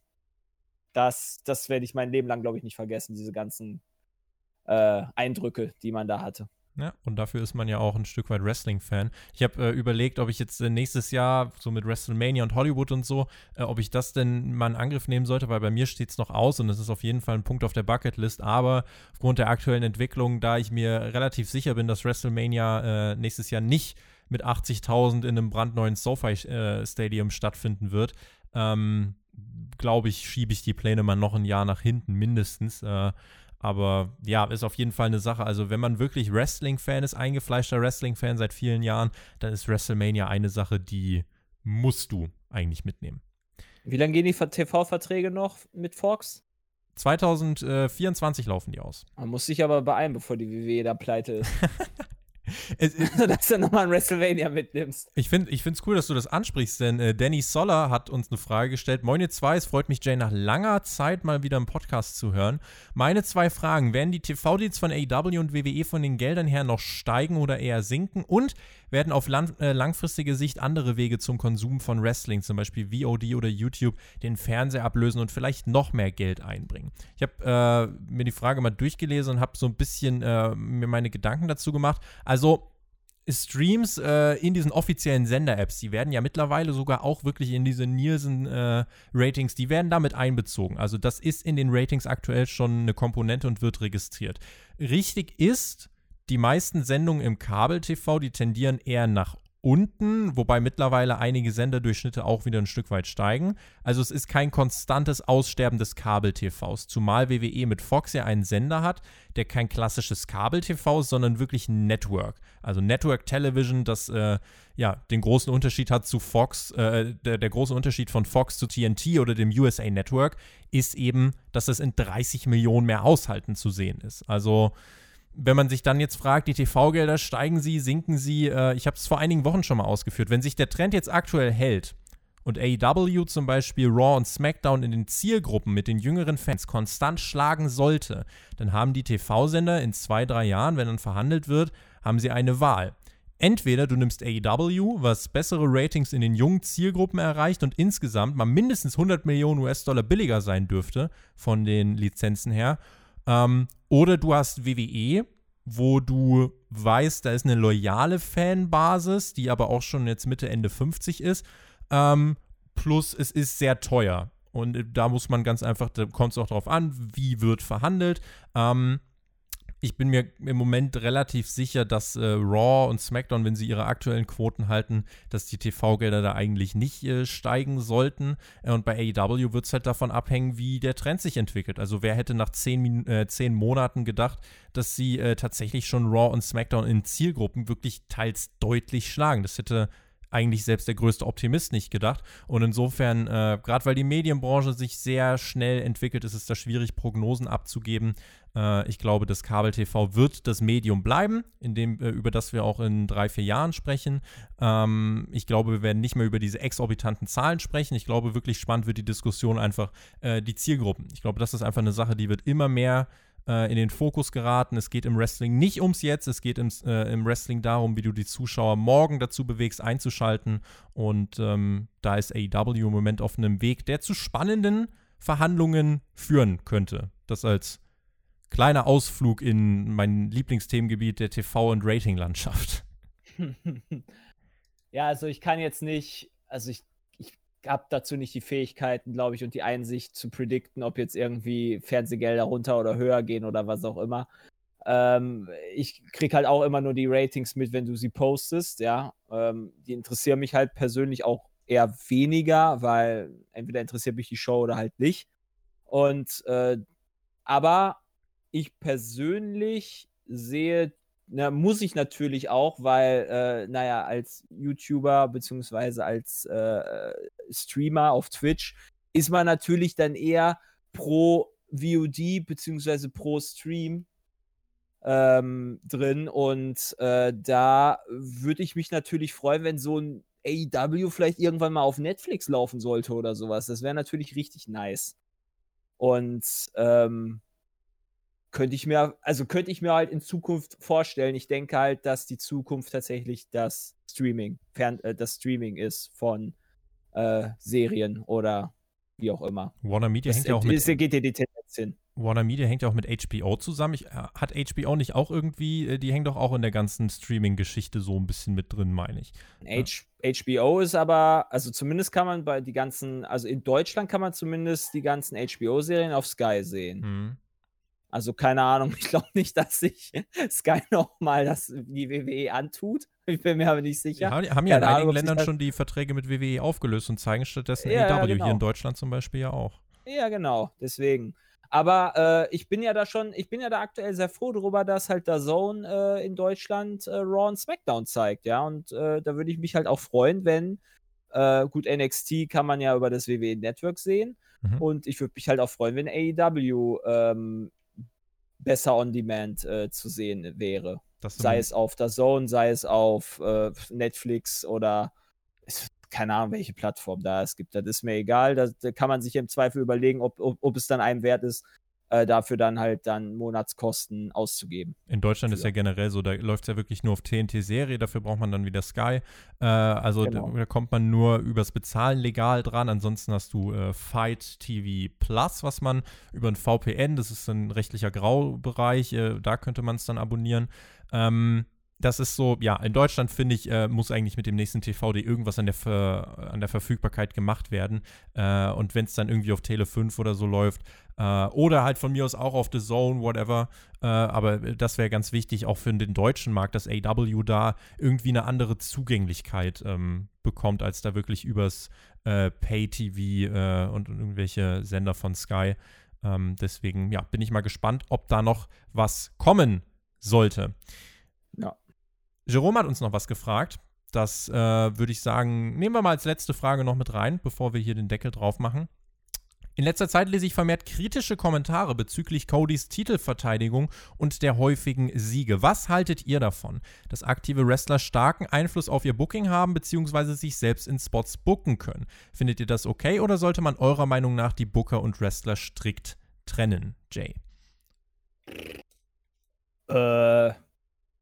das, das werde ich mein Leben lang, glaube ich, nicht vergessen, diese ganzen äh, Eindrücke, die man da hatte. Ja, und dafür ist man ja auch ein Stück weit Wrestling-Fan. Ich habe äh, überlegt, ob ich jetzt äh, nächstes Jahr so mit WrestleMania und Hollywood und so, äh, ob ich das denn mal in Angriff nehmen sollte, weil bei mir steht es noch aus und es ist auf jeden Fall ein Punkt auf der Bucketlist. Aber aufgrund der aktuellen Entwicklung, da ich mir relativ sicher bin, dass WrestleMania äh, nächstes Jahr nicht mit 80.000 in einem brandneuen SoFi-Stadium äh, stattfinden wird, ähm, glaube ich, schiebe ich die Pläne mal noch ein Jahr nach hinten, mindestens. Äh, aber ja, ist auf jeden Fall eine Sache. Also, wenn man wirklich Wrestling-Fan ist, eingefleischter Wrestling-Fan seit vielen Jahren, dann ist WrestleMania eine Sache, die musst du eigentlich mitnehmen. Wie lange gehen die TV-Verträge noch mit Fox? 2024 laufen die aus. Man muss sich aber beeilen, bevor die WWE da pleite ist. dass du nochmal ein WrestleMania mitnimmst. Ich finde es cool, dass du das ansprichst, denn äh, Danny Soller hat uns eine Frage gestellt. Moin ihr zwei, es freut mich, Jay, nach langer Zeit mal wieder im Podcast zu hören. Meine zwei Fragen, werden die TV-Deals von AEW und WWE von den Geldern her noch steigen oder eher sinken? Und werden auf lang, äh, langfristige Sicht andere Wege zum Konsum von Wrestling, zum Beispiel VOD oder YouTube, den Fernseher ablösen und vielleicht noch mehr Geld einbringen? Ich habe äh, mir die Frage mal durchgelesen und habe so ein bisschen äh, mir meine Gedanken dazu gemacht. Also Streams äh, in diesen offiziellen Sender-Apps, die werden ja mittlerweile sogar auch wirklich in diese Nielsen-Ratings, äh, die werden damit einbezogen. Also das ist in den Ratings aktuell schon eine Komponente und wird registriert. Richtig ist, die meisten Sendungen im Kabel-TV, die tendieren eher nach unten, wobei mittlerweile einige Senderdurchschnitte auch wieder ein Stück weit steigen. Also es ist kein konstantes Aussterben des Kabel-TVs, zumal WWE mit Fox ja einen Sender hat, der kein klassisches Kabel-TV ist, sondern wirklich ein Network. Also Network Television, das äh, ja den großen Unterschied hat zu Fox, äh, der, der große Unterschied von Fox zu TNT oder dem USA Network ist eben, dass es in 30 Millionen mehr Haushalten zu sehen ist. Also wenn man sich dann jetzt fragt, die TV-Gelder steigen sie, sinken sie, äh, ich habe es vor einigen Wochen schon mal ausgeführt, wenn sich der Trend jetzt aktuell hält und AEW zum Beispiel Raw und SmackDown in den Zielgruppen mit den jüngeren Fans konstant schlagen sollte, dann haben die TV-Sender in zwei, drei Jahren, wenn dann verhandelt wird, haben sie eine Wahl. Entweder du nimmst AEW, was bessere Ratings in den jungen Zielgruppen erreicht und insgesamt mal mindestens 100 Millionen US-Dollar billiger sein dürfte von den Lizenzen her, ähm, oder du hast WWE, wo du weißt, da ist eine loyale Fanbasis, die aber auch schon jetzt Mitte, Ende 50 ist. Ähm, plus es ist sehr teuer. Und da muss man ganz einfach, da kommt es auch darauf an, wie wird verhandelt. Ähm, ich bin mir im Moment relativ sicher, dass äh, Raw und SmackDown, wenn sie ihre aktuellen Quoten halten, dass die TV-Gelder da eigentlich nicht äh, steigen sollten. Äh, und bei AEW wird es halt davon abhängen, wie der Trend sich entwickelt. Also wer hätte nach zehn, äh, zehn Monaten gedacht, dass sie äh, tatsächlich schon Raw und SmackDown in Zielgruppen wirklich teils deutlich schlagen. Das hätte eigentlich selbst der größte Optimist nicht gedacht. Und insofern, äh, gerade weil die Medienbranche sich sehr schnell entwickelt, ist es da schwierig, Prognosen abzugeben. Äh, ich glaube, das Kabel-TV wird das Medium bleiben, in dem, äh, über das wir auch in drei, vier Jahren sprechen. Ähm, ich glaube, wir werden nicht mehr über diese exorbitanten Zahlen sprechen. Ich glaube, wirklich spannend wird die Diskussion einfach äh, die Zielgruppen. Ich glaube, das ist einfach eine Sache, die wird immer mehr in den Fokus geraten. Es geht im Wrestling nicht ums Jetzt, es geht im, äh, im Wrestling darum, wie du die Zuschauer morgen dazu bewegst, einzuschalten. Und ähm, da ist AEW im Moment auf einem Weg, der zu spannenden Verhandlungen führen könnte. Das als kleiner Ausflug in mein Lieblingsthemengebiet der TV- und Ratinglandschaft. Ja, also ich kann jetzt nicht, also ich habe dazu nicht die Fähigkeiten, glaube ich, und die Einsicht zu predikten, ob jetzt irgendwie Fernsehgelder runter oder höher gehen oder was auch immer. Ähm, ich kriege halt auch immer nur die Ratings mit, wenn du sie postest, ja. Ähm, die interessieren mich halt persönlich auch eher weniger, weil entweder interessiert mich die Show oder halt nicht. Und äh, aber ich persönlich sehe na, muss ich natürlich auch, weil, äh, naja, als YouTuber beziehungsweise als äh, Streamer auf Twitch ist man natürlich dann eher pro VOD beziehungsweise pro Stream ähm, drin und äh, da würde ich mich natürlich freuen, wenn so ein AEW vielleicht irgendwann mal auf Netflix laufen sollte oder sowas. Das wäre natürlich richtig nice. Und ähm, könnte ich mir, also könnte ich mir halt in Zukunft vorstellen. Ich denke halt, dass die Zukunft tatsächlich das Streaming, fern, äh, das Streaming ist von äh, Serien oder wie auch immer. Warner Media das, hängt ja auch mit. geht dir die Tendenz hin. Warner Media hängt ja auch mit HBO zusammen. Ich, äh, hat HBO nicht auch irgendwie, äh, die hängt doch auch in der ganzen Streaming-Geschichte so ein bisschen mit drin, meine ich. H. HBO ist aber, also zumindest kann man bei die ganzen, also in Deutschland kann man zumindest die ganzen HBO-Serien auf Sky sehen. Mhm. Also keine Ahnung, ich glaube nicht, dass sich Sky nochmal das die WWE antut. Ich bin mir aber nicht sicher. Ja, haben ja in einigen Ländern schon die Verträge mit WWE aufgelöst und zeigen stattdessen ja, AEW, ja, genau. hier in Deutschland zum Beispiel ja auch. Ja, genau, deswegen. Aber äh, ich bin ja da schon, ich bin ja da aktuell sehr froh darüber, dass halt der Zone äh, in Deutschland äh, Raw und SmackDown zeigt, ja. Und äh, da würde ich mich halt auch freuen, wenn, äh, gut, NXT kann man ja über das WWE Network sehen. Mhm. Und ich würde mich halt auch freuen, wenn AEW ähm, besser on Demand äh, zu sehen wäre. sei es auf der Zone, sei es auf äh, Netflix oder keine Ahnung, welche Plattform da es gibt. Das ist mir egal. Da, da kann man sich im Zweifel überlegen, ob, ob, ob es dann einem wert ist, äh, dafür dann halt dann Monatskosten auszugeben. In Deutschland für. ist ja generell so, da läuft es ja wirklich nur auf TNT-Serie, dafür braucht man dann wieder Sky. Äh, also genau. da, da, kommt man nur übers Bezahlen legal dran. Ansonsten hast du äh, Fight TV Plus, was man über ein VPN, das ist ein rechtlicher Graubereich, äh, da könnte man es dann abonnieren. Ähm, das ist so, ja, in Deutschland finde ich, äh, muss eigentlich mit dem nächsten TVD irgendwas an der, Ver an der Verfügbarkeit gemacht werden. Äh, und wenn es dann irgendwie auf Tele 5 oder so läuft, äh, oder halt von mir aus auch auf The Zone, whatever. Äh, aber das wäre ganz wichtig, auch für den deutschen Markt, dass AW da irgendwie eine andere Zugänglichkeit ähm, bekommt, als da wirklich übers äh, Pay-TV äh, und, und, irgendwelche Sender von Sky. Ähm, deswegen, ja, bin ich mal gespannt, ob da noch was kommen sollte. Jerome hat uns noch was gefragt. Das äh, würde ich sagen, nehmen wir mal als letzte Frage noch mit rein, bevor wir hier den Deckel drauf machen. In letzter Zeit lese ich vermehrt kritische Kommentare bezüglich Codys Titelverteidigung und der häufigen Siege. Was haltet ihr davon, dass aktive Wrestler starken Einfluss auf ihr Booking haben bzw. sich selbst in Spots booken können? Findet ihr das okay oder sollte man eurer Meinung nach die Booker und Wrestler strikt trennen, Jay? Äh,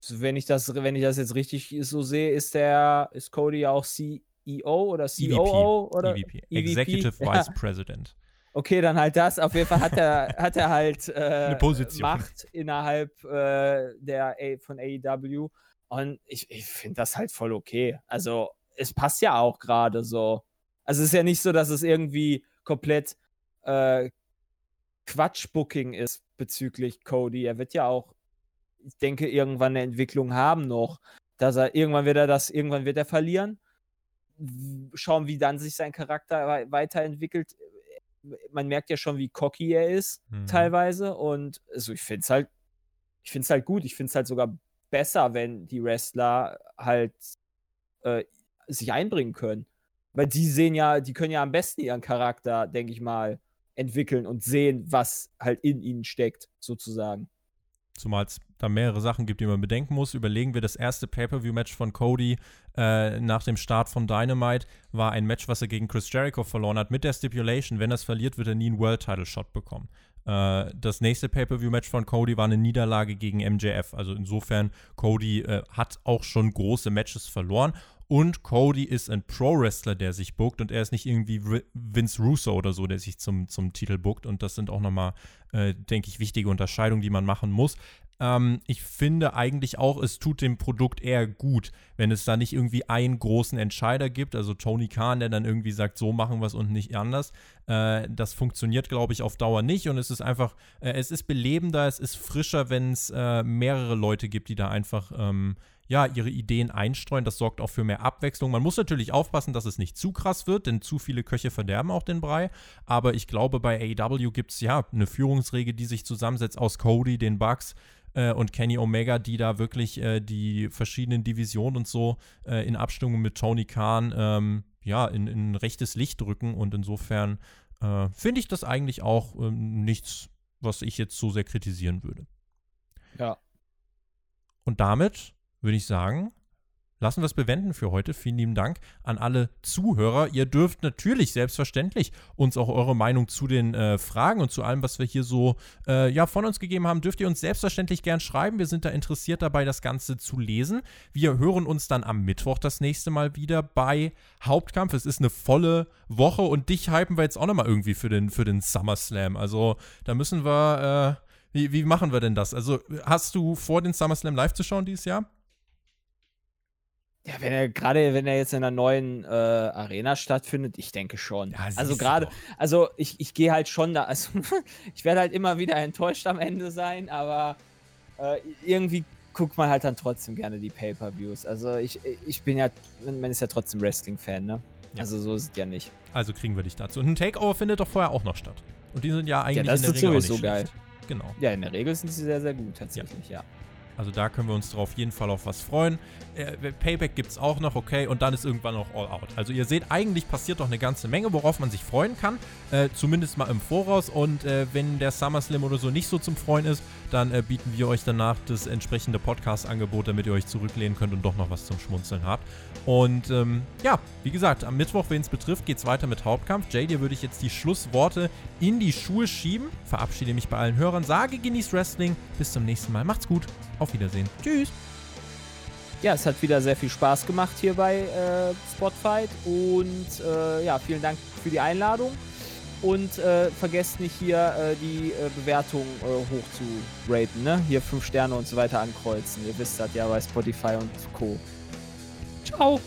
wenn ich das, wenn ich das jetzt richtig so sehe, ist der, ist Cody auch CEO oder COO EVP. oder EVP. EVP? Executive ja. Vice President. Okay, dann halt das. Auf jeden Fall hat er, hat er halt äh, Macht innerhalb äh, der A von AEW. Und ich, ich finde das halt voll okay. Also, es passt ja auch gerade so. Also, es ist ja nicht so, dass es irgendwie komplett äh, Quatsch-Booking ist bezüglich Cody. Er wird ja auch ich denke, irgendwann eine Entwicklung haben noch. Dass er, irgendwann wird er das, irgendwann wird er verlieren. Schauen, wie dann sich sein Charakter weiterentwickelt. Man merkt ja schon, wie cocky er ist, mhm. teilweise. Und also ich finde es halt, ich finde es halt gut. Ich finde es halt sogar besser, wenn die Wrestler halt äh, sich einbringen können. Weil die sehen ja, die können ja am besten ihren Charakter, denke ich mal, entwickeln und sehen, was halt in ihnen steckt, sozusagen. Zumal es da mehrere Sachen gibt, die man bedenken muss. Überlegen wir, das erste Pay-Per-View-Match von Cody äh, nach dem Start von Dynamite war ein Match, was er gegen Chris Jericho verloren hat, mit der Stipulation, wenn er es verliert, wird er nie einen World-Title-Shot bekommen. Äh, das nächste Pay-Per-View-Match von Cody war eine Niederlage gegen MJF. Also insofern, Cody äh, hat auch schon große Matches verloren. Und Cody ist ein Pro-Wrestler, der sich bookt und er ist nicht irgendwie Vince Russo oder so, der sich zum, zum Titel bookt. Und das sind auch nochmal, äh, denke ich, wichtige Unterscheidungen, die man machen muss. Ähm, ich finde eigentlich auch, es tut dem Produkt eher gut, wenn es da nicht irgendwie einen großen Entscheider gibt, also Tony Khan, der dann irgendwie sagt, so machen wir es und nicht anders. Äh, das funktioniert, glaube ich, auf Dauer nicht und es ist einfach, äh, es ist belebender, es ist frischer, wenn es äh, mehrere Leute gibt, die da einfach ähm, ja, ihre Ideen einstreuen. Das sorgt auch für mehr Abwechslung. Man muss natürlich aufpassen, dass es nicht zu krass wird, denn zu viele Köche verderben auch den Brei. Aber ich glaube, bei AEW gibt es ja eine Führungsregel, die sich zusammensetzt aus Cody, den Bugs, äh, und Kenny Omega, die da wirklich äh, die verschiedenen Divisionen und so äh, in Abstimmung mit Tony Khan ähm, ja, in, in rechtes Licht drücken. Und insofern äh, finde ich das eigentlich auch ähm, nichts, was ich jetzt so sehr kritisieren würde. Ja. Und damit würde ich sagen, lassen wir es bewenden für heute. Vielen lieben Dank an alle Zuhörer. Ihr dürft natürlich selbstverständlich uns auch eure Meinung zu den äh, Fragen und zu allem, was wir hier so äh, ja, von uns gegeben haben, dürft ihr uns selbstverständlich gern schreiben. Wir sind da interessiert dabei, das Ganze zu lesen. Wir hören uns dann am Mittwoch das nächste Mal wieder bei Hauptkampf. Es ist eine volle Woche und dich hypen wir jetzt auch nochmal irgendwie für den, für den SummerSlam. Also da müssen wir, äh, wie, wie machen wir denn das? Also hast du vor, den SummerSlam live zu schauen dieses Jahr? Ja, wenn er gerade, wenn er jetzt in einer neuen äh, Arena stattfindet, ich denke schon. Ja, also gerade, also ich, ich gehe halt schon da, also ich werde halt immer wieder enttäuscht am Ende sein, aber äh, irgendwie guckt man halt dann trotzdem gerne die Pay-Per-Views. Also ich, ich bin ja, man ist ja trotzdem Wrestling-Fan, ne? Ja. Also so ist es ja nicht. Also kriegen wir dich dazu. Und ein Takeover findet doch vorher auch noch statt. Und die sind ja eigentlich ja, das in der ist Regel sowieso geil. Genau. Ja, in der Regel sind sie sehr, sehr gut, tatsächlich, ja. ja. Also da können wir uns drauf jeden Fall auf was freuen. Äh, Payback gibt es auch noch, okay, und dann ist irgendwann noch All Out. Also ihr seht, eigentlich passiert doch eine ganze Menge, worauf man sich freuen kann. Äh, zumindest mal im Voraus. Und äh, wenn der SummerSlam oder so nicht so zum Freuen ist, dann äh, bieten wir euch danach das entsprechende Podcast-Angebot, damit ihr euch zurücklehnen könnt und doch noch was zum Schmunzeln habt. Und ähm, ja, wie gesagt, am Mittwoch, wen es betrifft, geht es weiter mit Hauptkampf. Jay, dir würde ich jetzt die Schlussworte in die Schuhe schieben. Verabschiede mich bei allen Hörern, sage genießt Wrestling. Bis zum nächsten Mal. Macht's gut. Auf Wiedersehen. Tschüss. Ja, es hat wieder sehr viel Spaß gemacht hier bei äh, Spotfight und äh, ja, vielen Dank für die Einladung. Und äh, vergesst nicht hier äh, die äh, Bewertung äh, hoch zu raten, ne? Hier 5 Sterne und so weiter ankreuzen. Ihr wisst das ja bei Spotify und Co. Ciao!